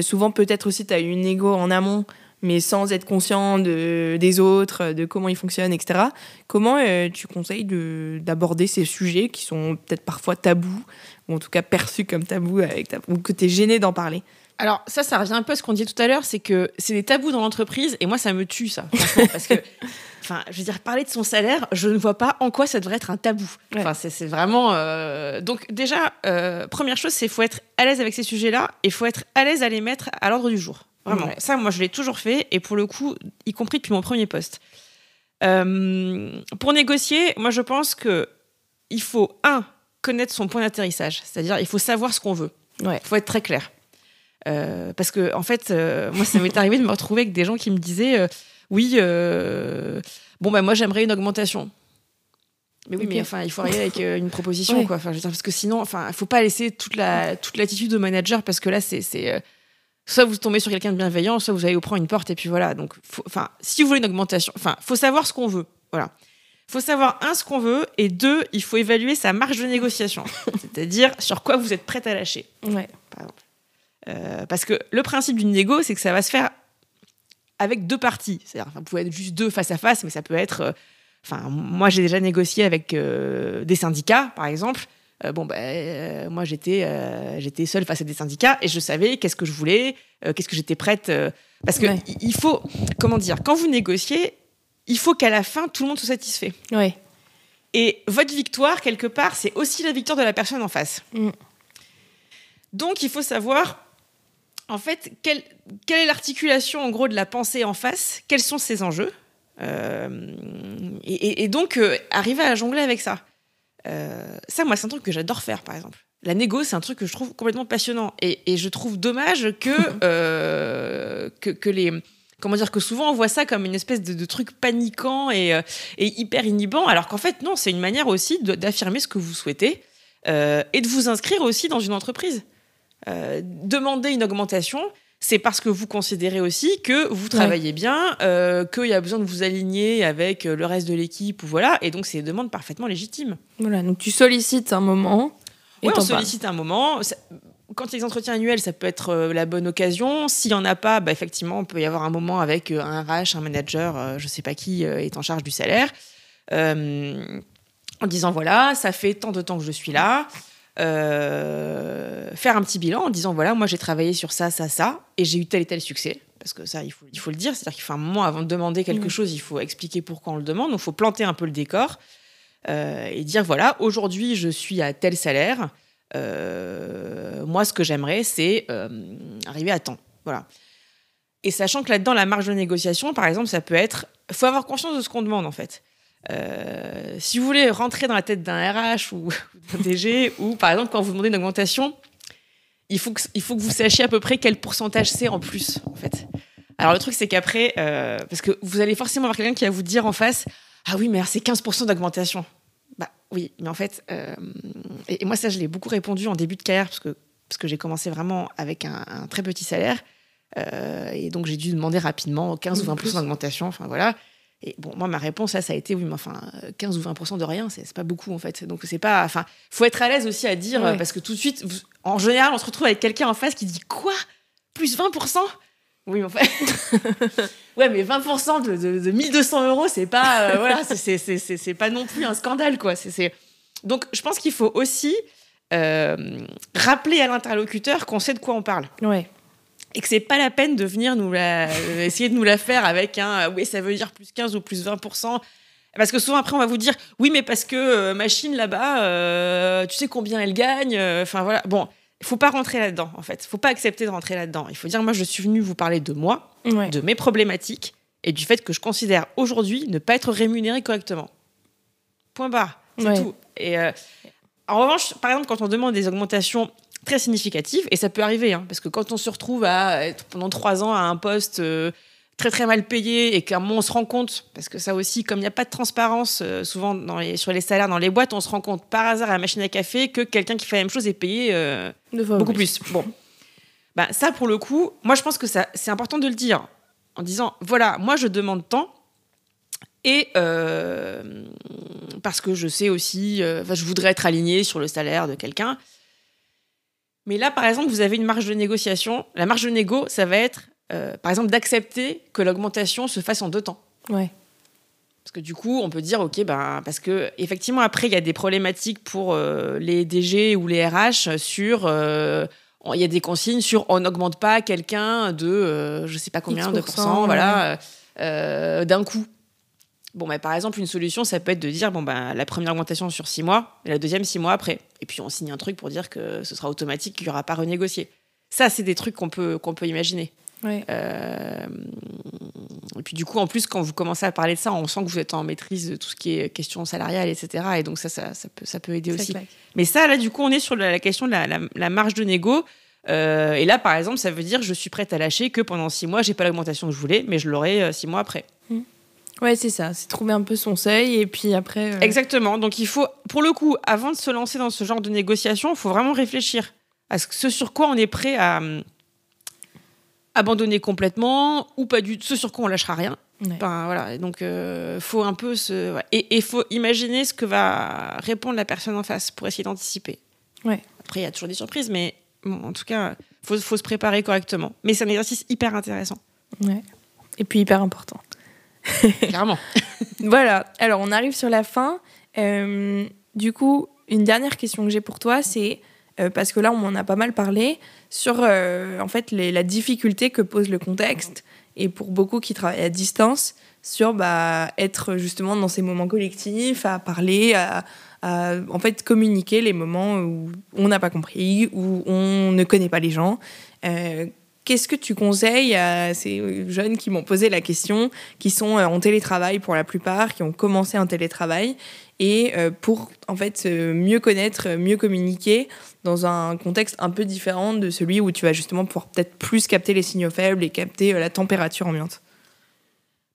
souvent peut-être aussi tu as eu une égo en amont, mais sans être conscient de, des autres, de comment ils fonctionnent, etc. Comment euh, tu conseilles de- d'aborder ces sujets qui sont peut-être parfois tabous, ou en tout cas perçus comme tabous, avec ta- ou que tu es gêné d'en parler? Alors, ça, ça revient un peu à ce qu'on disait tout à l'heure, c'est que c'est des tabous dans l'entreprise, et moi, ça me tue, ça. parce que, enfin, je veux dire, parler de son salaire, je ne vois pas en quoi ça devrait être un tabou. Ouais. Enfin, c'est c'est vraiment. euh, Donc, déjà, euh, première chose, c'est faut être à l'aise avec ces sujets-là, et faut être à l'aise à les mettre à l'ordre du jour. Vraiment. Ouais. Ça, moi, je l'ai toujours fait, et pour le coup, y compris depuis mon premier poste. Euh, pour négocier, moi, je pense que il faut, un, connaître son point d'atterrissage. C'est-à-dire, il faut savoir ce qu'on veut. Ouais. Il faut être très clair. Euh, parce que, en fait, euh, moi, ça m'est arrivé de me retrouver avec des gens qui me disaient Oui, bon, bah, moi, j'aimerais une augmentation. Mais oui, mais enfin, il faut arriver avec euh, une proposition, Ouais. quoi. Enfin, je veux dire, parce que sinon, enfin, il faut pas laisser toute la toute l'attitude de manager, parce que là, c'est c'est, soit vous tombez sur quelqu'un de bienveillant, soit vous allez vous prendre une porte, et puis voilà. Donc, enfin, si vous voulez une augmentation, enfin, faut savoir ce qu'on veut. Voilà. faut savoir, un, ce qu'on veut, et deux, il faut évaluer sa marge de négociation. C'est-à-dire sur quoi vous êtes prête à lâcher. Ouais. Euh, parce que le principe d'une négo, c'est que ça va se faire avec deux parties. C'est-à-dire, vous pouvez être juste deux face à face, mais ça peut être. euh, Enfin, moi, j'ai déjà négocié avec euh, des syndicats, par exemple. Euh, bon, ben, euh, moi, j'étais euh, j'étais seule face à des syndicats et je savais qu'est-ce que je voulais, qu'est-ce que j'étais prête. parce que Ouais. il faut, comment dire, quand vous négociez, il faut qu'à la fin, tout le monde soit satisfait. Ouais. Et votre victoire, quelque part, c'est aussi la victoire de la personne en face. Mm. Donc, il faut savoir, en fait, quelle, quelle est l'articulation, en gros, de la pensée en face, quels sont ses enjeux. Euh, et, et- et donc, euh, arriver à jongler avec ça. Euh, ça, moi, c'est un truc que j'adore faire, par exemple. La négo, c'est un truc que je trouve complètement passionnant. Et, et je trouve dommage que, euh, que, que les. Comment dire que souvent on voit ça comme une espèce de, de truc paniquant et, euh, et hyper inhibant, alors qu'en fait, non, c'est une manière aussi d'affirmer ce que vous souhaitez euh, et de vous inscrire aussi dans une entreprise. Demander une augmentation, c'est parce que vous considérez aussi que vous travaillez bien, euh, qu'il y a besoin de vous aligner avec euh, le reste de l'équipe, ou voilà, et donc c'est des demandes parfaitement légitimes. Voilà, donc tu sollicites un moment. Ouais, on sollicite un moment. Ça- quand il y a des entretiens annuels, ça peut être euh, la bonne occasion. S'il n'y en a pas, bah, effectivement, on peut y avoir un moment avec euh, un RH, un manager, je ne sais pas qui est en charge du salaire, en disant voilà, ça fait tant de temps que je suis là. Euh, faire un petit bilan en disant voilà, moi j'ai travaillé sur ça, ça, ça, et j'ai eu tel et tel succès. Parce que ça, il faut, il faut le dire, c'est-à-dire qu'il faut un moment avant de demander quelque Mhm. chose, il faut expliquer pourquoi on le demande, donc il faut planter un peu le décor euh, et dire voilà, aujourd'hui je suis à tel salaire. Euh, moi, ce que j'aimerais, c'est arriver à temps. Voilà. Et sachant que là-dedans, la marge de négociation, par exemple, ça peut être. Il faut avoir conscience de ce qu'on demande, en fait. Euh, si vous voulez rentrer dans la tête d'un RH ou d'un DG, ou par exemple, quand vous demandez une augmentation, il faut que, vous sachiez à peu près quel pourcentage c'est en plus, en fait. Alors, le truc, c'est qu'après, euh, parce que vous allez forcément avoir quelqu'un qui va vous dire en face Ah oui, mais c'est 15% d'augmentation. Bah oui, mais en fait, euh, et, moi, ça, je l'ai beaucoup répondu en début de carrière, parce que, parce que j'ai commencé vraiment avec un, un très petit salaire. Et donc, j'ai dû demander rapidement 15 ou 20% d'augmentation. Enfin, voilà. Et bon, moi, ma réponse, là, ça a été oui, mais enfin, euh, 15 ou 20% de rien, c'est pas beaucoup, en fait. Donc, c'est pas. Enfin, faut être à l'aise aussi à dire, Ouais. parce que tout de suite, vous- en général, on se retrouve avec quelqu'un en face qui dit Quoi? Plus 20% Oui, mais en fait. ouais, mais 20% de, de, de 1200 euros, c'est pas. euh, voilà, c'est- pas non plus un scandale, quoi. C'est- Donc, je pense qu'il faut aussi euh, rappeler à l'interlocuteur qu'on sait de quoi on parle Ouais. Et que c'est pas la peine de venir nous la, euh, essayer de nous la faire avec un euh, oui ça veut dire plus 15 ou plus 20% parce que souvent après on va vous dire oui mais parce que euh, machine là-bas euh, tu sais combien elle gagne enfin voilà. Bon il faut pas rentrer là-dedans en fait. Faut pas accepter de rentrer là-dedans. Il faut dire moi je suis venu vous parler de moi Ouais. de mes problématiques et du fait que je considère aujourd'hui ne pas être rémunéré correctement. Point barre c'est Ouais. tout. Et en revanche par exemple quand on demande des augmentations très significatives et ça peut arriver hein, parce que quand on se retrouve à être pendant trois ans à un poste euh, très très mal payé et qu'à un moment on se rend compte parce que ça aussi comme il n'y a pas de transparence euh, souvent dans les, sur les salaires dans les boîtes on se rend compte par hasard à la machine à café que quelqu'un qui fait la même chose est payé euh, beaucoup plus. Bon, bah, ça pour le coup, moi je pense que ça c'est important de le dire en disant voilà, moi je demande tant et parce que je sais aussi, je voudrais être aligné sur le salaire de quelqu'un. Mais là, par exemple, vous avez une marge de négociation. La marge de négo, ça va être, euh, par exemple, d'accepter que l'augmentation se fasse en deux temps. Ouais. Parce que du coup, on peut dire, OK, ben, parce que effectivement, après, il y a des problématiques pour euh, les DG ou les RH sur. euh, il y a des consignes sur on n'augmente pas quelqu'un de euh, je sais pas combien de pourcents, voilà, euh, d'un coup. Bon, bah, par exemple, une solution, ça peut être de dire bon, bah, la première augmentation sur six mois et la deuxième six mois après. Et puis on signe un truc pour dire que ce sera automatique, qu'il n'y aura pas renégocié. Ça, c'est des trucs qu'on peut, qu'on peut imaginer. Ouais. Euh, et puis du coup, en plus, quand vous commencez à parler de ça, on sent que vous êtes en maîtrise de tout ce qui est question salariale, etc. Et donc ça, ça, ça peut, ça peut aider Ça aussi. claque. Mais ça, là, du coup, on est sur la, question de la, la- la marge de négo. Euh, et là, par exemple, ça veut dire je suis prête à lâcher que pendant six mois, j'ai pas l'augmentation que je voulais, mais je l'aurai euh, six mois après. Ouais, c'est ça. C'est trouver un peu son seuil et puis après. euh, Exactement. Donc il faut, pour le coup, avant de se lancer dans ce genre de négociation, il faut vraiment réfléchir à ce, sur quoi on est prêt à hum, abandonner complètement ou pas du ce sur quoi on lâchera rien. ouais. Enfin, voilà. Et Donc euh, faut un peu se ouais. et il faut imaginer ce que va répondre la personne en face pour essayer d'anticiper. Ouais. Après il y a toujours des surprises, mais bon, en tout cas faut, faut se préparer correctement. Mais c'est un exercice hyper intéressant. Ouais. Et puis hyper important. Clairement. voilà. Alors, on arrive sur la fin. Euh, du coup, une dernière question que j'ai pour toi, c'est euh, parce que là, on en a pas mal parlé sur euh, en fait la difficulté que pose le contexte et pour beaucoup qui travaillent à distance sur bah, être justement dans ces moments collectifs, à parler, à, en fait communiquer les moments où on n'a pas compris, où on ne connaît pas les gens. Qu'est-ce que tu conseilles à ces jeunes qui m'ont posé la question, qui sont en télétravail pour la plupart, qui ont commencé en télétravail, et euh, pour en fait mieux connaître, mieux communiquer dans un contexte un peu différent de celui où tu vas justement pouvoir peut-être plus capter les signaux faibles et capter euh, la température ambiante?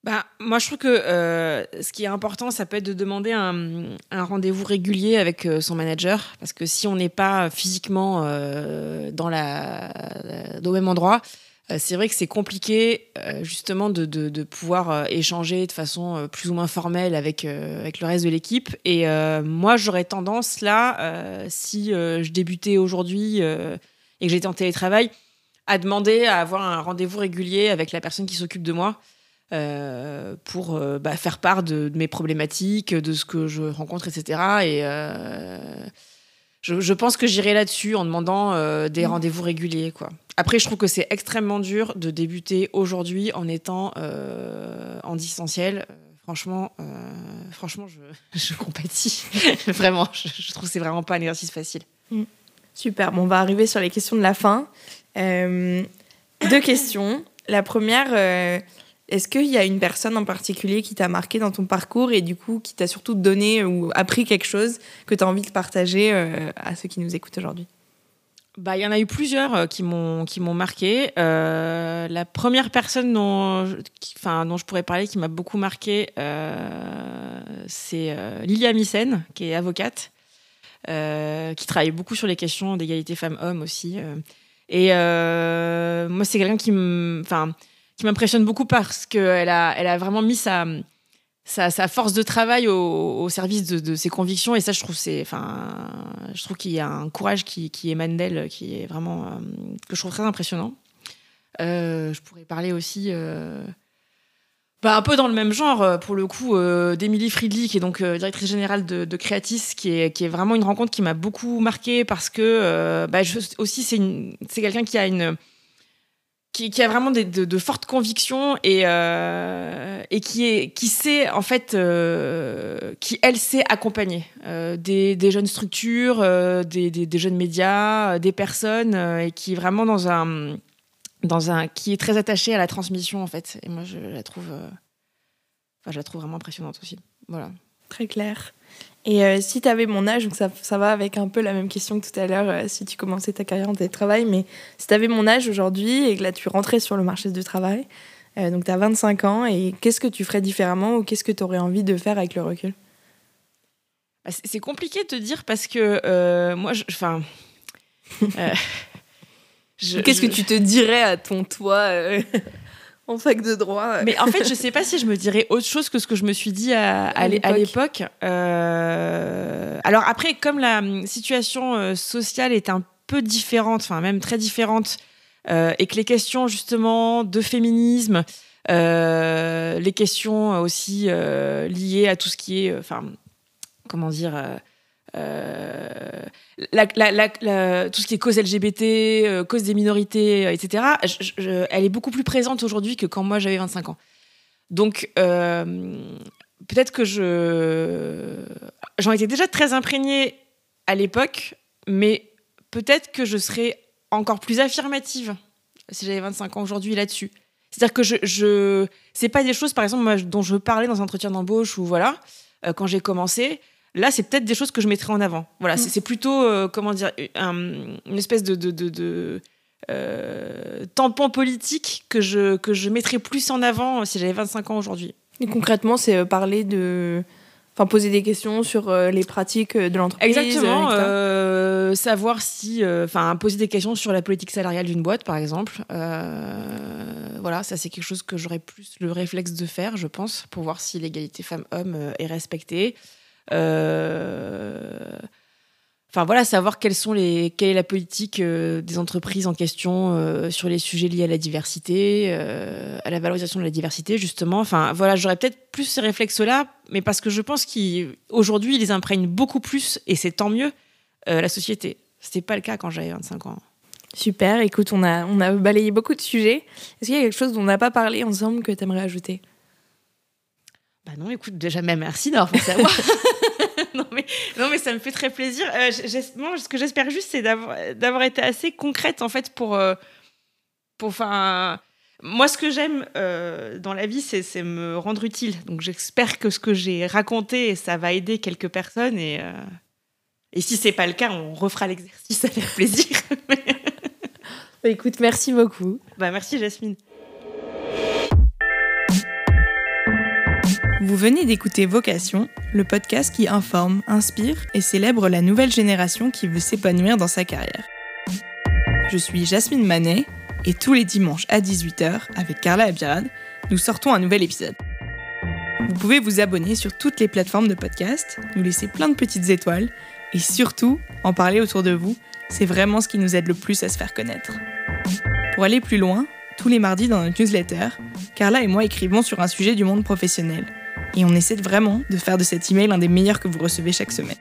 Bah, moi, je trouve que euh, ce qui est important, ça peut être de demander un, rendez-vous régulier avec son manager. Parce que si on n'est pas physiquement dans, la, au même endroit, euh, c'est vrai que c'est compliqué euh, justement de, de, pouvoir euh, échanger de façon plus ou moins formelle avec, avec le reste de l'équipe. Et moi, j'aurais tendance là, si je débutais aujourd'hui et que j'étais en télétravail, à demander à avoir un rendez-vous régulier avec la personne qui s'occupe de moi. Pour bah, faire part de, de, mes problématiques, de ce que je rencontre, etc. Et je, pense que j'irai là-dessus en demandant euh, des mmh. rendez-vous réguliers. Quoi. Après, je trouve que c'est extrêmement dur de débuter aujourd'hui en étant euh, en distanciel. Euh, franchement, franchement, je, je compatis. vraiment, je, trouve que c'est vraiment pas un exercice facile. Mmh. Super. Bon, on va arriver sur les questions de la fin. deux questions. La première, est-ce qu'il y a une personne en particulier qui t'a marqué dans ton parcours et du coup qui t'a surtout donné ou appris quelque chose que tu as envie de partager euh, à ceux qui nous écoutent aujourd'hui? Bah, il y en a eu plusieurs euh, qui m'ont qui m'ont marqué. Euh, la première personne dont, enfin, dont je pourrais parler qui m'a beaucoup marqué, c'est Lilia Missen, qui est avocate, qui travaille beaucoup sur les questions d'égalité femmes-hommes aussi. et moi, c'est quelqu'un qui enfin qui m'impressionne beaucoup parce qu'elle a, elle a vraiment mis sa, sa, force de travail au, service de, ses convictions. Et ça, je trouve, c'est, enfin, je trouve qu'il y a un courage qui, émane d'elle, qui est vraiment, euh, que je trouve très impressionnant. Euh, je pourrais parler aussi. Euh, bah, un peu dans le même genre, pour le coup, d'Emilie Friedli, qui est donc directrice générale de, Creatis, qui est, qui est vraiment une rencontre qui m'a beaucoup marquée parce que, bah, aussi, c'est quelqu'un qui a une, qui, a vraiment de, fortes convictions et, euh, qui, sait, en fait, euh, qui, elle, sait accompagner euh, des, jeunes structures, des, des, jeunes médias, des personnes, et qui est vraiment dans un, dans un. qui est très attachée à la transmission, en fait. Et moi, je la trouve. Enfin, je la trouve vraiment impressionnante aussi. Voilà. Très clair. Et euh, si tu avais mon âge, donc ça, ça, va avec un peu la même question que tout à l'heure, euh, si tu commençais ta carrière en télétravail, mais si tu avais mon âge aujourd'hui et que là tu rentrais sur le marché du travail, euh, donc tu as 25 ans, et qu'est-ce que tu ferais différemment ou qu'est-ce que tu aurais envie de faire avec le recul? Bah, C'est compliqué de te dire parce que moi, enfin. Qu'est-ce que tu te dirais à ton toi en fac de droit. Mais en fait, je sais pas si je me dirais autre chose que ce que je me suis dit à, l'époque. Euh, alors après, comme la hum, situation euh, sociale est un peu différente, enfin même très différente, euh, et que les questions justement de féminisme, les questions aussi liées à tout ce qui est, enfin, comment dire euh, tout ce qui est cause LGBT, euh, cause des minorités, euh, etc., elle est beaucoup plus présente aujourd'hui que quand moi j'avais 25 ans. Donc, peut-être que je. J'en étais déjà très imprégnée à l'époque, mais peut-être que je serais encore plus affirmative si j'avais 25 ans aujourd'hui là-dessus. C'est-à-dire que je, je c'est pas des choses, par exemple, dont je parlais dans un entretien d'embauche ou voilà, quand j'ai commencé. Là, c'est peut-être des choses que je mettrais en avant. Voilà, mm. c'est plutôt, euh, comment dire, une espèce de, de, euh, tampon politique que je, que je mettrais plus en avant si j'avais 25 ans aujourd'hui. Et concrètement, c'est euh, parler de. Enfin, poser des questions sur les pratiques de l'entreprise. Exactement. savoir si. Enfin, poser des questions sur la politique salariale d'une boîte, par exemple. voilà, ça, c'est quelque chose que j'aurais plus le réflexe de faire, je pense, pour voir si l'égalité femmes-hommes est respectée. Euh, Enfin voilà, savoir quelles sont les, quelle est la politique euh, des entreprises en question euh, sur les sujets liés à la diversité, euh, à la valorisation de la diversité justement. Enfin voilà, j'aurais peut-être plus ces réflexes-là, mais parce que je pense qu'aujourd'hui ils imprègnent beaucoup plus, et c'est tant mieux, la société. C'était pas le cas quand j'avais 25 ans. Super, écoute, on a, on a balayé beaucoup de sujets. Est-ce qu'il y a quelque chose dont on n'a pas parlé ensemble que tu aimerais ajouter? Bah non, écoute, déjà même merci d'avoir pensé à moi. non, mais, non, mais ça me fait très plaisir. Euh, ce que j'espère juste, c'est d'avoir été assez concrète, en fait, pour. Euh, pour enfin, moi, ce que j'aime euh, dans la vie, c'est me rendre utile. Donc, j'espère que ce que j'ai raconté, ça va aider quelques personnes. Et, et si c'est pas le cas, on refera l'exercice avec plaisir. Bah, écoute, merci beaucoup. Bah, merci, Jasmine. Vous venez d'écouter Vocation, le podcast qui informe, inspire et célèbre la nouvelle génération qui veut s'épanouir dans sa carrière. Je suis Jasmine Manet et tous les dimanches à 18h, avec Carla Abirad, nous sortons un nouvel épisode. Vous pouvez vous abonner sur toutes les plateformes de podcast, nous laisser plein de petites étoiles et surtout en parler autour de vous. C'est vraiment ce qui nous aide le plus à se faire connaître. Pour aller plus loin, tous les mardis dans notre newsletter, Carla et moi écrivons sur un sujet du monde professionnel et on essaie vraiment de faire de cet email un des meilleurs que vous recevez chaque semaine.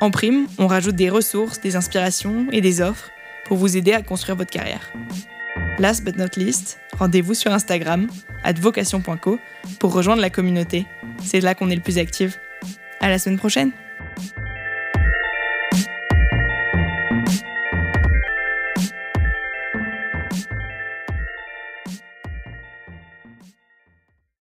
En prime, on rajoute des ressources, des inspirations et des offres pour vous aider à construire votre carrière. Last but not least, rendez-vous sur Instagram, vocation.co, pour rejoindre la communauté. C'est là qu'on est le plus actif. À la semaine prochaine!